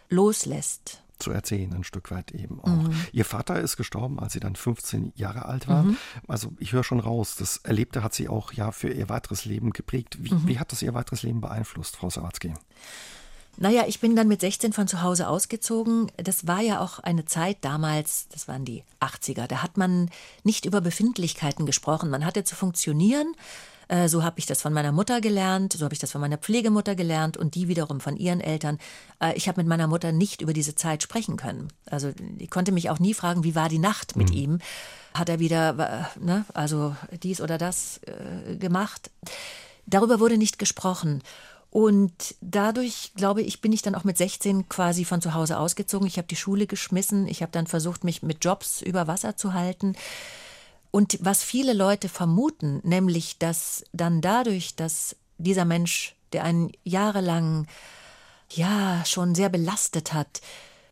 loslässt zu erzählen, ein Stück weit eben auch. Mhm. Ihr Vater ist gestorben, als sie dann 15 Jahre alt war. Mhm. Also ich höre schon raus, das Erlebte hat sie auch ja für ihr weiteres Leben geprägt. Wie, mhm. wie hat das ihr weiteres Leben beeinflusst, Frau Sawatzki? Naja, ich bin dann mit 16 von zu Hause ausgezogen. Das war ja auch eine Zeit damals, das waren die 80er, da hat man nicht über Befindlichkeiten gesprochen. Man hatte zu funktionieren. Äh, so habe ich das von meiner Mutter gelernt, so habe ich das von meiner Pflegemutter gelernt und die wiederum von ihren Eltern. Äh, ich habe mit meiner Mutter nicht über diese Zeit sprechen können. Also ich konnte mich auch nie fragen, wie war die Nacht mit mhm. ihm? Hat er wieder, ne, also dies oder das äh, gemacht? Darüber wurde nicht gesprochen. Und dadurch, glaube ich, bin ich dann auch mit 16 quasi von zu Hause ausgezogen. Ich habe die Schule geschmissen. Ich habe dann versucht, mich mit Jobs über Wasser zu halten. Und was viele Leute vermuten, nämlich, dass dann dadurch, dass dieser Mensch, der einen jahrelang ja schon sehr belastet hat,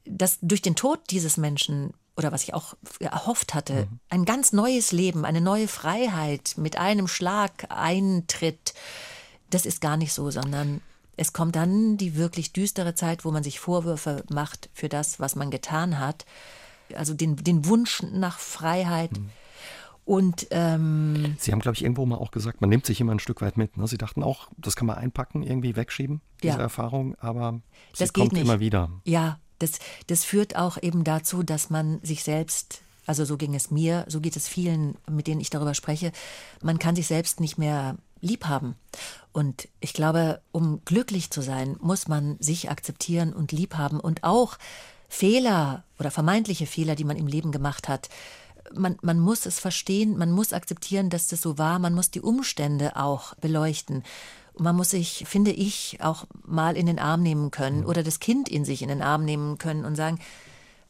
dass durch den Tod dieses Menschen oder was ich auch erhofft hatte, mhm. ein ganz neues Leben, eine neue Freiheit mit einem Schlag eintritt das ist gar nicht so, sondern es kommt dann die wirklich düstere Zeit, wo man sich Vorwürfe macht für das, was man getan hat. Also den, den Wunsch nach Freiheit. Mhm. Und ähm, Sie haben, glaube ich, irgendwo mal auch gesagt, man nimmt sich immer ein Stück weit mit. Ne? Sie dachten auch, das kann man einpacken, irgendwie wegschieben, diese ja. Erfahrung, aber das kommt nicht. immer wieder. Ja, das, das führt auch eben dazu, dass man sich selbst, also so ging es mir, so geht es vielen, mit denen ich darüber spreche, man kann sich selbst nicht mehr lieb haben. Und ich glaube, um glücklich zu sein, muss man sich akzeptieren und lieb haben und auch Fehler oder vermeintliche Fehler, die man im Leben gemacht hat. Man, man muss es verstehen, man muss akzeptieren, dass das so war, man muss die Umstände auch beleuchten. Man muss sich, finde ich, auch mal in den Arm nehmen können mhm. oder das Kind in sich in den Arm nehmen können und sagen,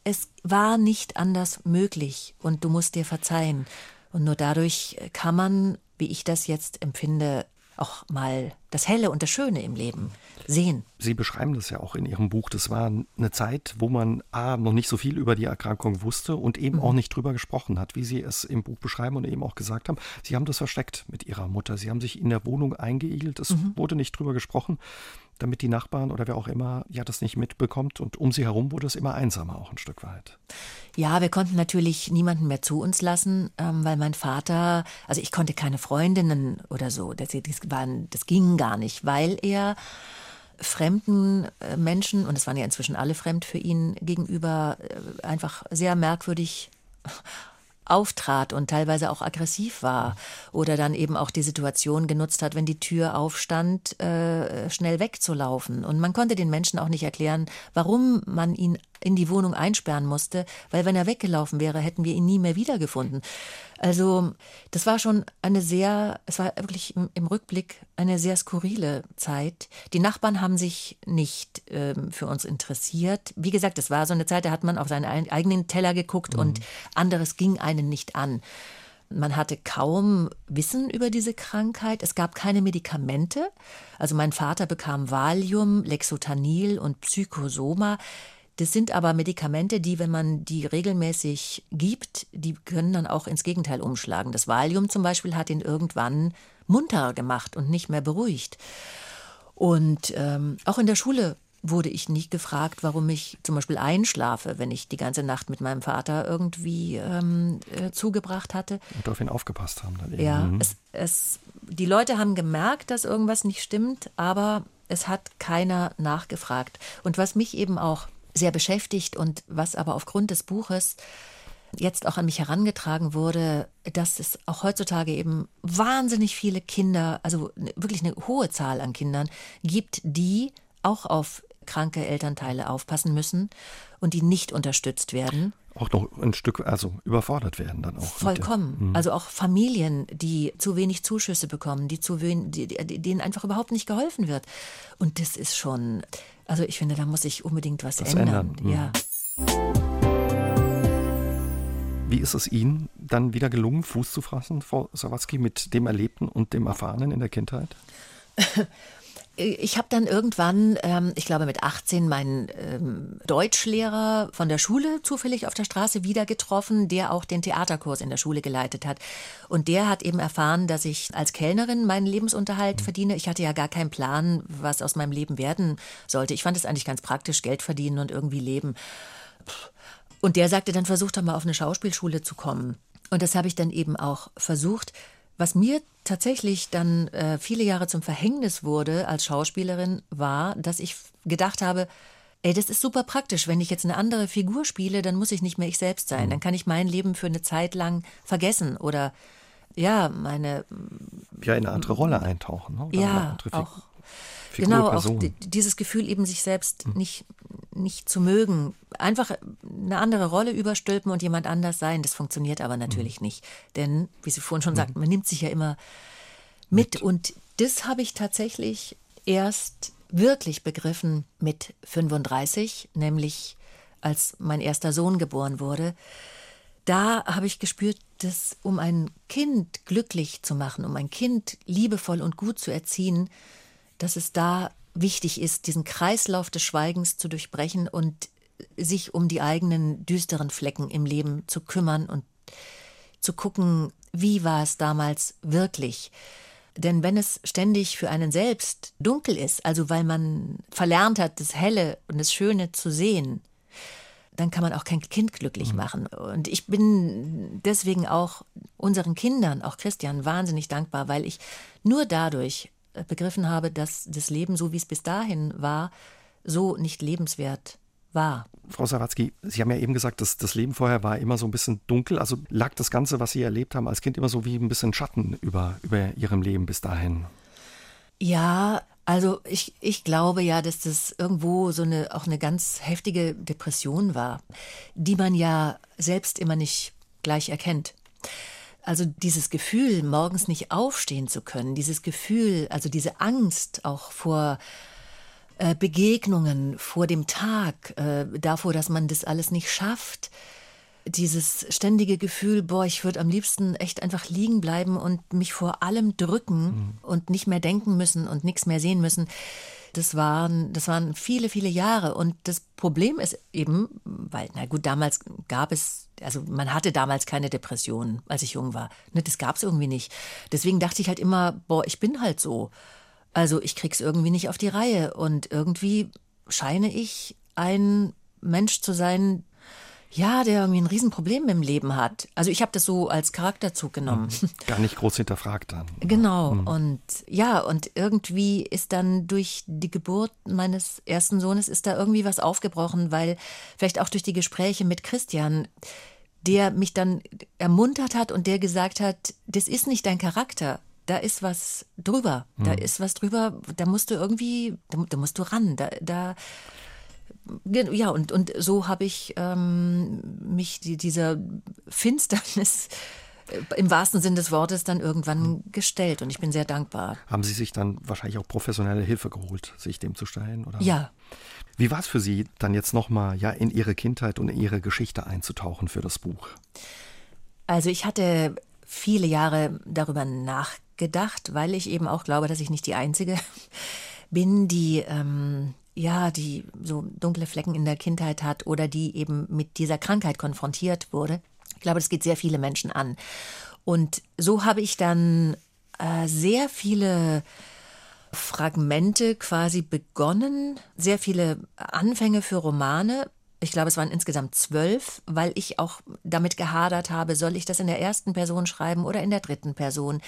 es war nicht anders möglich und du musst dir verzeihen. Und nur dadurch kann man wie ich das jetzt empfinde, auch mal das Helle und das Schöne im Leben sehen. Sie beschreiben das ja auch in Ihrem Buch. Das war eine Zeit, wo man A, noch nicht so viel über die Erkrankung wusste und eben mhm. auch nicht drüber gesprochen hat, wie Sie es im Buch beschreiben und eben auch gesagt haben. Sie haben das versteckt mit Ihrer Mutter. Sie haben sich in der Wohnung eingeigelt. Es mhm. wurde nicht drüber gesprochen damit die Nachbarn oder wer auch immer ja das nicht mitbekommt. Und um sie herum wurde es immer einsamer auch ein Stück weit. Ja, wir konnten natürlich niemanden mehr zu uns lassen, ähm, weil mein Vater, also ich konnte keine Freundinnen oder so, das, das, waren, das ging gar nicht, weil er fremden äh, Menschen, und es waren ja inzwischen alle fremd für ihn gegenüber, äh, einfach sehr merkwürdig auftrat und teilweise auch aggressiv war oder dann eben auch die Situation genutzt hat, wenn die Tür aufstand, äh, schnell wegzulaufen. Und man konnte den Menschen auch nicht erklären, warum man ihn in die Wohnung einsperren musste, weil wenn er weggelaufen wäre, hätten wir ihn nie mehr wiedergefunden. Also das war schon eine sehr, es war wirklich im, im Rückblick eine sehr skurrile Zeit. Die Nachbarn haben sich nicht ähm, für uns interessiert. Wie gesagt, es war so eine Zeit, da hat man auf seinen eigenen Teller geguckt mhm. und anderes ging einen nicht an. Man hatte kaum Wissen über diese Krankheit. Es gab keine Medikamente. Also mein Vater bekam Valium, Lexotanil und Psychosoma. Das sind aber Medikamente, die, wenn man die regelmäßig gibt, die können dann auch ins Gegenteil umschlagen. Das Valium zum Beispiel hat ihn irgendwann munter gemacht und nicht mehr beruhigt. Und ähm, auch in der Schule wurde ich nicht gefragt, warum ich zum Beispiel einschlafe, wenn ich die ganze Nacht mit meinem Vater irgendwie ähm, äh, zugebracht hatte. Und auf ihn aufgepasst haben. Dann eben. Ja, mhm. es, es, die Leute haben gemerkt, dass irgendwas nicht stimmt, aber es hat keiner nachgefragt. Und was mich eben auch sehr beschäftigt und was aber aufgrund des Buches jetzt auch an mich herangetragen wurde, dass es auch heutzutage eben wahnsinnig viele Kinder, also wirklich eine hohe Zahl an Kindern gibt, die auch auf kranke Elternteile aufpassen müssen und die nicht unterstützt werden. Auch noch ein Stück, also überfordert werden dann auch. Vollkommen. Mhm. also auch Familien, die zu wenig Zuschüsse bekommen, die zu wenig, die, denen einfach überhaupt nicht geholfen wird. Und das ist schon, also ich finde, da muss sich unbedingt was, was ändern. ändern. Mhm. Ja. Wie ist es Ihnen dann wieder gelungen, Fuß zu fassen, Frau Sawatzki, mit dem Erlebten und dem Erfahrenen in der Kindheit? Ich habe dann irgendwann, ähm, ich glaube mit 18, meinen ähm, Deutschlehrer von der Schule zufällig auf der Straße wieder getroffen, der auch den Theaterkurs in der Schule geleitet hat. Und der hat eben erfahren, dass ich als Kellnerin meinen Lebensunterhalt mhm. verdiene. Ich hatte ja gar keinen Plan, was aus meinem Leben werden sollte. Ich fand es eigentlich ganz praktisch, Geld verdienen und irgendwie leben. Und der sagte dann, versuch doch mal auf eine Schauspielschule zu kommen. Und das habe ich dann eben auch versucht. Was mir tatsächlich dann äh, viele Jahre zum Verhängnis wurde als Schauspielerin, war, dass ich gedacht habe, ey, das ist super praktisch. Wenn ich jetzt eine andere Figur spiele, dann muss ich nicht mehr ich selbst sein. Mhm. Dann kann ich mein Leben für eine Zeit lang vergessen oder ja, meine. Ja, in eine andere Rolle eintauchen. Ne? ja, auch Figur, genau, Person. auch dieses Gefühl, eben sich selbst mhm. nicht, nicht zu mögen. Einfach eine andere Rolle überstülpen und jemand anders sein, das funktioniert aber natürlich mhm. nicht. Denn, wie Sie vorhin schon mhm. sagten, man nimmt sich ja immer mit. mit. Und das habe ich tatsächlich erst wirklich begriffen mit 35, nämlich als mein erster Sohn geboren wurde. Da habe ich gespürt, dass um ein Kind glücklich zu machen, um ein Kind liebevoll und gut zu erziehen, dass es da wichtig ist, diesen Kreislauf des Schweigens zu durchbrechen und sich um die eigenen düsteren Flecken im Leben zu kümmern und zu gucken, wie war es damals wirklich. Denn wenn es ständig für einen selbst dunkel ist, also weil man verlernt hat, das Helle und das Schöne zu sehen, dann kann man auch kein Kind glücklich mhm. machen. Und ich bin deswegen auch unseren Kindern, auch Christian, wahnsinnig dankbar, weil ich nur dadurch begriffen habe, dass das Leben, so wie es bis dahin war, so nicht lebenswert war. Frau Sawatzki, Sie haben ja eben gesagt, dass das Leben vorher war immer so ein bisschen dunkel. Also lag das Ganze, was Sie erlebt haben als Kind, immer so wie ein bisschen Schatten über, über Ihrem Leben bis dahin? Ja, also ich, ich glaube ja, dass das irgendwo so eine auch eine ganz heftige Depression war, die man ja selbst immer nicht gleich erkennt. Also dieses Gefühl, morgens nicht aufstehen zu können, dieses Gefühl, also diese Angst auch vor äh, Begegnungen, vor dem Tag, äh, davor, dass man das alles nicht schafft, dieses ständige Gefühl, boah, ich würde am liebsten echt einfach liegen bleiben und mich vor allem drücken mhm. und nicht mehr denken müssen und nichts mehr sehen müssen. Das waren, das waren viele, viele Jahre. Und das Problem ist eben, weil, na gut, damals gab es, also man hatte damals keine Depressionen, als ich jung war. Ne, das gab es irgendwie nicht. Deswegen dachte ich halt immer, boah, ich bin halt so. Also ich krieg's irgendwie nicht auf die Reihe. Und irgendwie scheine ich ein Mensch zu sein, ja, der irgendwie ein Riesenproblem im Leben hat. Also ich habe das so als Charakterzug genommen. Mhm. Gar nicht groß hinterfragt dann. Genau. Mhm. Und ja, und irgendwie ist dann durch die Geburt meines ersten Sohnes ist da irgendwie was aufgebrochen, weil vielleicht auch durch die Gespräche mit Christian, der mich dann ermuntert hat und der gesagt hat, das ist nicht dein Charakter. Da ist was drüber. Da mhm. ist was drüber. Da musst du irgendwie, da, da musst du ran. Da, da ja, und, und so habe ich ähm, mich die, dieser Finsternis äh, im wahrsten Sinn des Wortes dann irgendwann gestellt und ich bin sehr dankbar. Haben Sie sich dann wahrscheinlich auch professionelle Hilfe geholt, sich dem zu stellen? Oder? Ja. Wie war es für Sie, dann jetzt nochmal ja, in Ihre Kindheit und in Ihre Geschichte einzutauchen für das Buch? Also ich hatte viele Jahre darüber nachgedacht, weil ich eben auch glaube, dass ich nicht die Einzige bin, die ähm, ja, die so dunkle Flecken in der Kindheit hat oder die eben mit dieser Krankheit konfrontiert wurde. Ich glaube, das geht sehr viele Menschen an. Und so habe ich dann äh, sehr viele Fragmente quasi begonnen, sehr viele Anfänge für Romane ich glaube, es waren insgesamt zwölf, weil ich auch damit gehadert habe, soll ich das in der ersten Person schreiben oder in der dritten Person?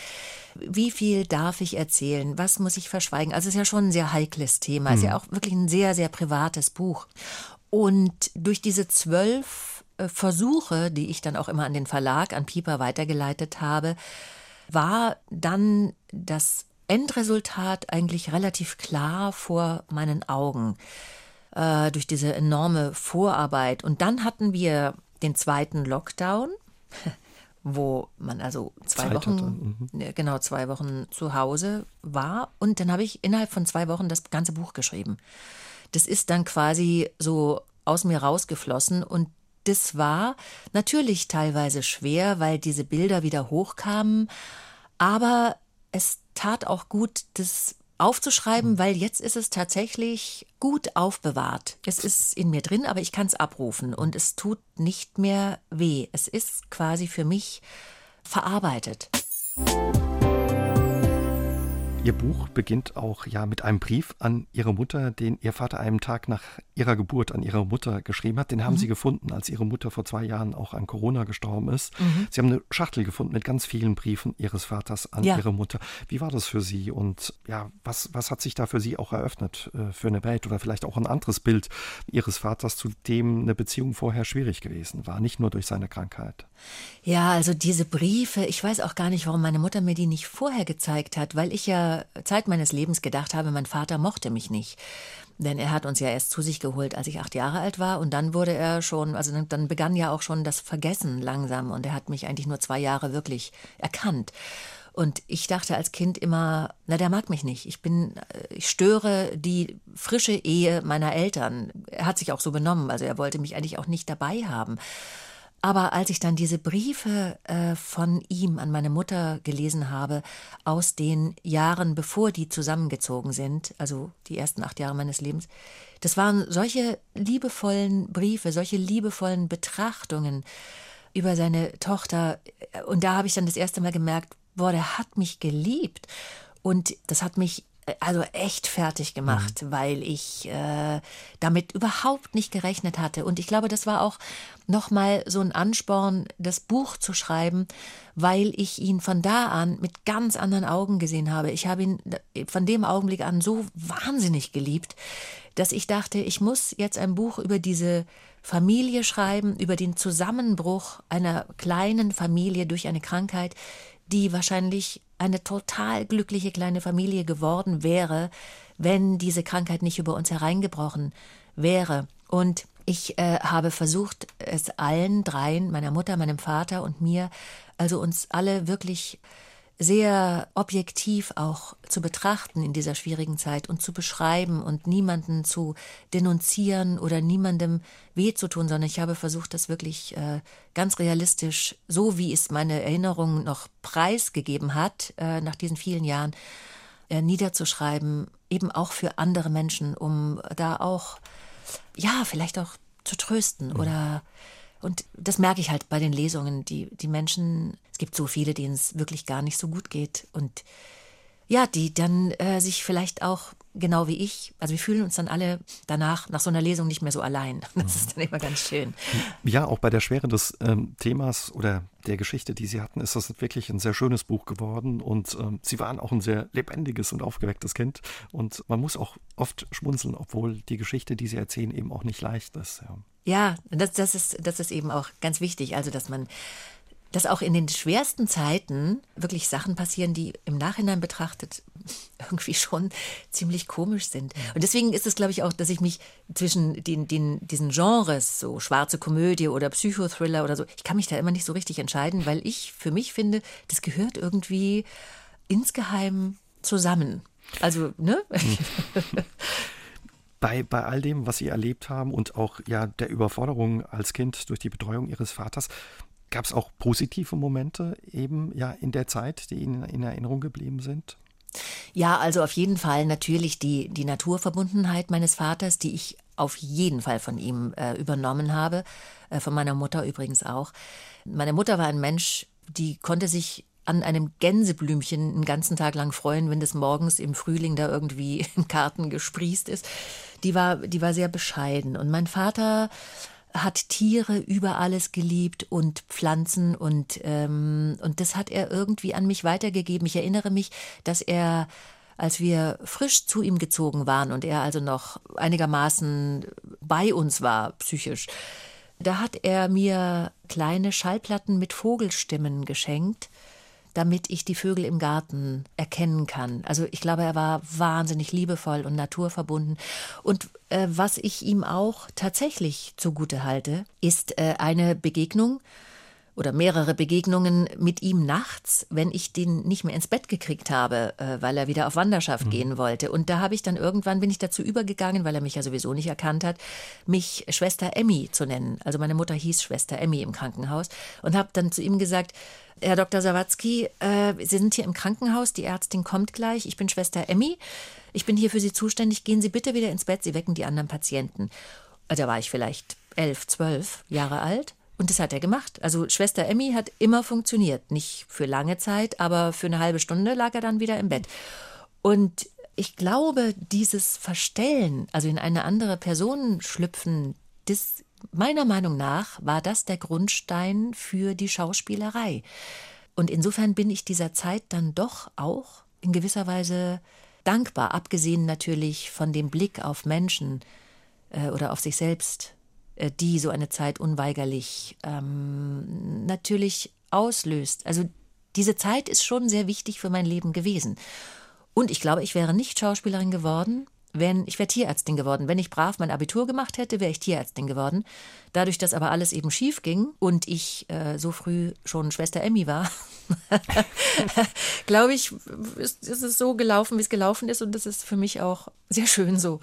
Wie viel darf ich erzählen? Was muss ich verschweigen? Also es ist ja schon ein sehr heikles Thema, es ist ja mhm. auch wirklich ein sehr, sehr privates Buch. Und durch diese zwölf äh, Versuche, die ich dann auch immer an den Verlag, an Pieper weitergeleitet habe, war dann das Endresultat eigentlich relativ klar vor meinen Augen äh, durch diese enorme Vorarbeit. Und dann hatten wir den zweiten Lockdown, wo man also zwei Zeit Wochen, mhm. genau zwei Wochen zu Hause war. Und dann habe ich innerhalb von zwei Wochen das ganze Buch geschrieben. Das ist dann quasi so aus mir rausgeflossen und das war natürlich teilweise schwer, weil diese Bilder wieder hochkamen, aber es tat auch gut, das aufzuschreiben, weil jetzt ist es tatsächlich gut aufbewahrt. Es ist in mir drin, aber ich kann es abrufen und es tut nicht mehr weh. Es ist quasi für mich verarbeitet. Ihr Buch beginnt auch ja mit einem Brief an Ihre Mutter, den Ihr Vater einen Tag nach Ihrer Geburt an Ihre Mutter geschrieben hat. Den haben mhm. Sie gefunden, als Ihre Mutter vor zwei Jahren auch an Corona gestorben ist. Mhm. Sie haben eine Schachtel gefunden mit ganz vielen Briefen Ihres Vaters an ja. Ihre Mutter. Wie war das für Sie und ja, was, was hat sich da für Sie auch eröffnet äh, für eine Welt oder vielleicht auch ein anderes Bild Ihres Vaters, zu dem eine Beziehung vorher schwierig gewesen war, nicht nur durch seine Krankheit? Ja, also diese Briefe, ich weiß auch gar nicht, warum meine Mutter mir die nicht vorher gezeigt hat, weil ich ja Zeit meines Lebens gedacht habe, mein Vater mochte mich nicht. Denn er hat uns ja erst zu sich geholt, als ich acht Jahre alt war. Und dann wurde er schon, also dann begann ja auch schon das Vergessen langsam. Und er hat mich eigentlich nur zwei Jahre wirklich erkannt. Und ich dachte als Kind immer, na, der mag mich nicht. Ich bin, äh, ich störe die frische Ehe meiner Eltern. Er hat sich auch so benommen. Also er wollte mich eigentlich auch nicht dabei haben. Aber als ich dann diese Briefe äh, von ihm an meine Mutter gelesen habe, aus den Jahren, bevor die zusammengezogen sind, also die ersten acht Jahre meines Lebens, das waren solche liebevollen Briefe, solche liebevollen Betrachtungen über seine Tochter. Und da habe ich dann das erste Mal gemerkt, boah, der hat mich geliebt. Und das hat mich also echt fertig gemacht, mhm. weil ich äh, damit überhaupt nicht gerechnet hatte. Und ich glaube, das war auch nochmal so ein Ansporn, das Buch zu schreiben, weil ich ihn von da an mit ganz anderen Augen gesehen habe. Ich habe ihn von dem Augenblick an so wahnsinnig geliebt, dass ich dachte, ich muss jetzt ein Buch über diese Familie schreiben, über den Zusammenbruch einer kleinen Familie durch eine Krankheit, die wahrscheinlich eine total glückliche kleine Familie geworden wäre, wenn diese Krankheit nicht über uns hereingebrochen wäre. Und ich äh, habe versucht, es allen dreien, meiner Mutter, meinem Vater und mir, also uns alle wirklich sehr objektiv auch zu betrachten in dieser schwierigen Zeit und zu beschreiben und niemanden zu denunzieren oder niemandem weh zu tun, sondern ich habe versucht, das wirklich äh, ganz realistisch, so wie es meine Erinnerung noch preisgegeben hat, äh, nach diesen vielen Jahren, äh, niederzuschreiben, eben auch für andere Menschen, um da auch, ja, vielleicht auch zu trösten mhm. oder und das merke ich halt bei den Lesungen. Die, die Menschen, es gibt so viele, denen es wirklich gar nicht so gut geht. Und ja, die dann äh, sich vielleicht auch genau wie ich, also wir fühlen uns dann alle danach nach so einer Lesung nicht mehr so allein. Das ist dann immer ganz schön. Ja, auch bei der Schwere des ähm, Themas oder der Geschichte, die Sie hatten, ist das wirklich ein sehr schönes Buch geworden und ähm, Sie waren auch ein sehr lebendiges und aufgewecktes Kind und man muss auch oft schmunzeln, obwohl die Geschichte, die Sie erzählen, eben auch nicht leicht ist. Ja, ja das, das, ist, das ist eben auch ganz wichtig, also dass man dass auch in den schwersten Zeiten wirklich Sachen passieren, die im Nachhinein betrachtet irgendwie schon ziemlich komisch sind. Und deswegen ist es, glaube ich, auch, dass ich mich zwischen den, den, diesen Genres, so schwarze Komödie oder Psychothriller oder so, ich kann mich da immer nicht so richtig entscheiden, weil ich für mich finde, das gehört irgendwie insgeheim zusammen. Also, ne? bei, bei all dem, was Sie erlebt haben und auch ja der Überforderung als Kind durch die Betreuung Ihres Vaters, gab es auch positive Momente eben ja in der Zeit, die Ihnen in Erinnerung geblieben sind? Ja, also auf jeden Fall natürlich die, die Naturverbundenheit meines Vaters, die ich auf jeden Fall von ihm äh, übernommen habe, äh, von meiner Mutter übrigens auch. Meine Mutter war ein Mensch, die konnte sich an einem Gänseblümchen einen ganzen Tag lang freuen, wenn das morgens im Frühling da irgendwie im Garten gesprießt ist. Die war, die war sehr bescheiden. Und mein Vater hat Tiere über alles geliebt und Pflanzen und, ähm, und das hat er irgendwie an mich weitergegeben. Ich erinnere mich, dass er als wir frisch zu ihm gezogen waren und er also noch einigermaßen bei uns war, psychisch, da hat er mir kleine Schallplatten mit Vogelstimmen geschenkt damit ich die Vögel im Garten erkennen kann. Also ich glaube, er war wahnsinnig liebevoll und naturverbunden. Und äh, was ich ihm auch tatsächlich zugute halte, ist äh, eine Begegnung oder mehrere Begegnungen mit ihm nachts, wenn ich den nicht mehr ins Bett gekriegt habe, äh, weil er wieder auf Wanderschaft mhm. gehen wollte. Und da habe ich dann irgendwann bin ich dazu übergegangen, weil er mich ja sowieso nicht erkannt hat, mich Schwester Emmy zu nennen. Also meine Mutter hieß Schwester Emmy im Krankenhaus und habe dann zu ihm gesagt, Herr Dr. Sawatzki, äh, Sie sind hier im Krankenhaus, die Ärztin kommt gleich, ich bin Schwester Emmy, ich bin hier für Sie zuständig, gehen Sie bitte wieder ins Bett, Sie wecken die anderen Patienten. Also da war ich vielleicht elf, zwölf Jahre alt. Und das hat er gemacht. Also Schwester Emmy hat immer funktioniert. Nicht für lange Zeit, aber für eine halbe Stunde lag er dann wieder im Bett. Und ich glaube, dieses Verstellen, also in eine andere Person schlüpfen, das Meiner Meinung nach war das der Grundstein für die Schauspielerei. Und insofern bin ich dieser Zeit dann doch auch in gewisser Weise dankbar, abgesehen natürlich von dem Blick auf Menschen äh, oder auf sich selbst, äh, die so eine Zeit unweigerlich ähm, natürlich auslöst. Also diese Zeit ist schon sehr wichtig für mein Leben gewesen. Und ich glaube, ich wäre nicht Schauspielerin geworden, wenn ich wäre Tierärztin geworden. Wenn ich brav mein Abitur gemacht hätte, wäre ich Tierärztin geworden. Dadurch, dass aber alles eben schief ging und ich äh, so früh schon Schwester Emmy war, glaube ich, ist, ist es so gelaufen, wie es gelaufen ist und das ist für mich auch sehr schön so.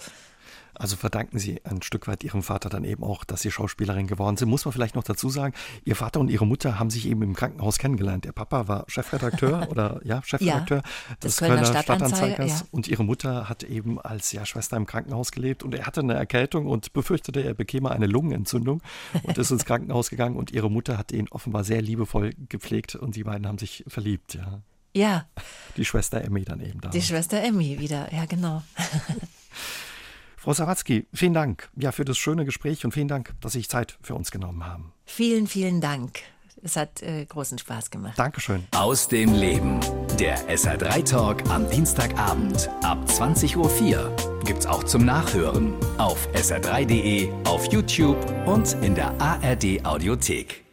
Also verdanken Sie ein Stück weit Ihrem Vater dann eben auch, dass Sie Schauspielerin geworden sind. Muss man vielleicht noch dazu sagen, Ihr Vater und Ihre Mutter haben sich eben im Krankenhaus kennengelernt. Der Papa war Chefredakteur oder ja, Chefredakteur ja, des Kölner, Kölner Stadtanzeigers ja. und Ihre Mutter hat eben als ja, Schwester im Krankenhaus gelebt und er hatte eine Erkältung und befürchtete, er bekäme eine Lungenentzündung und ist ins Krankenhaus gegangen und Ihre Mutter hat ihn offenbar sehr liebevoll gepflegt und die beiden haben sich verliebt, ja. Ja. Die Schwester Emmy dann eben da. Die Schwester Emmy wieder, ja genau. Frau Sawatzki, vielen Dank ja, für das schöne Gespräch und vielen Dank, dass Sie sich Zeit für uns genommen haben. Vielen, vielen Dank. Es hat äh, großen Spaß gemacht. Dankeschön. Aus dem Leben. Der SR3 Talk am Dienstagabend ab 20.04 Uhr. Gibt's auch zum Nachhören auf sr3.de, auf YouTube und in der ARD Audiothek.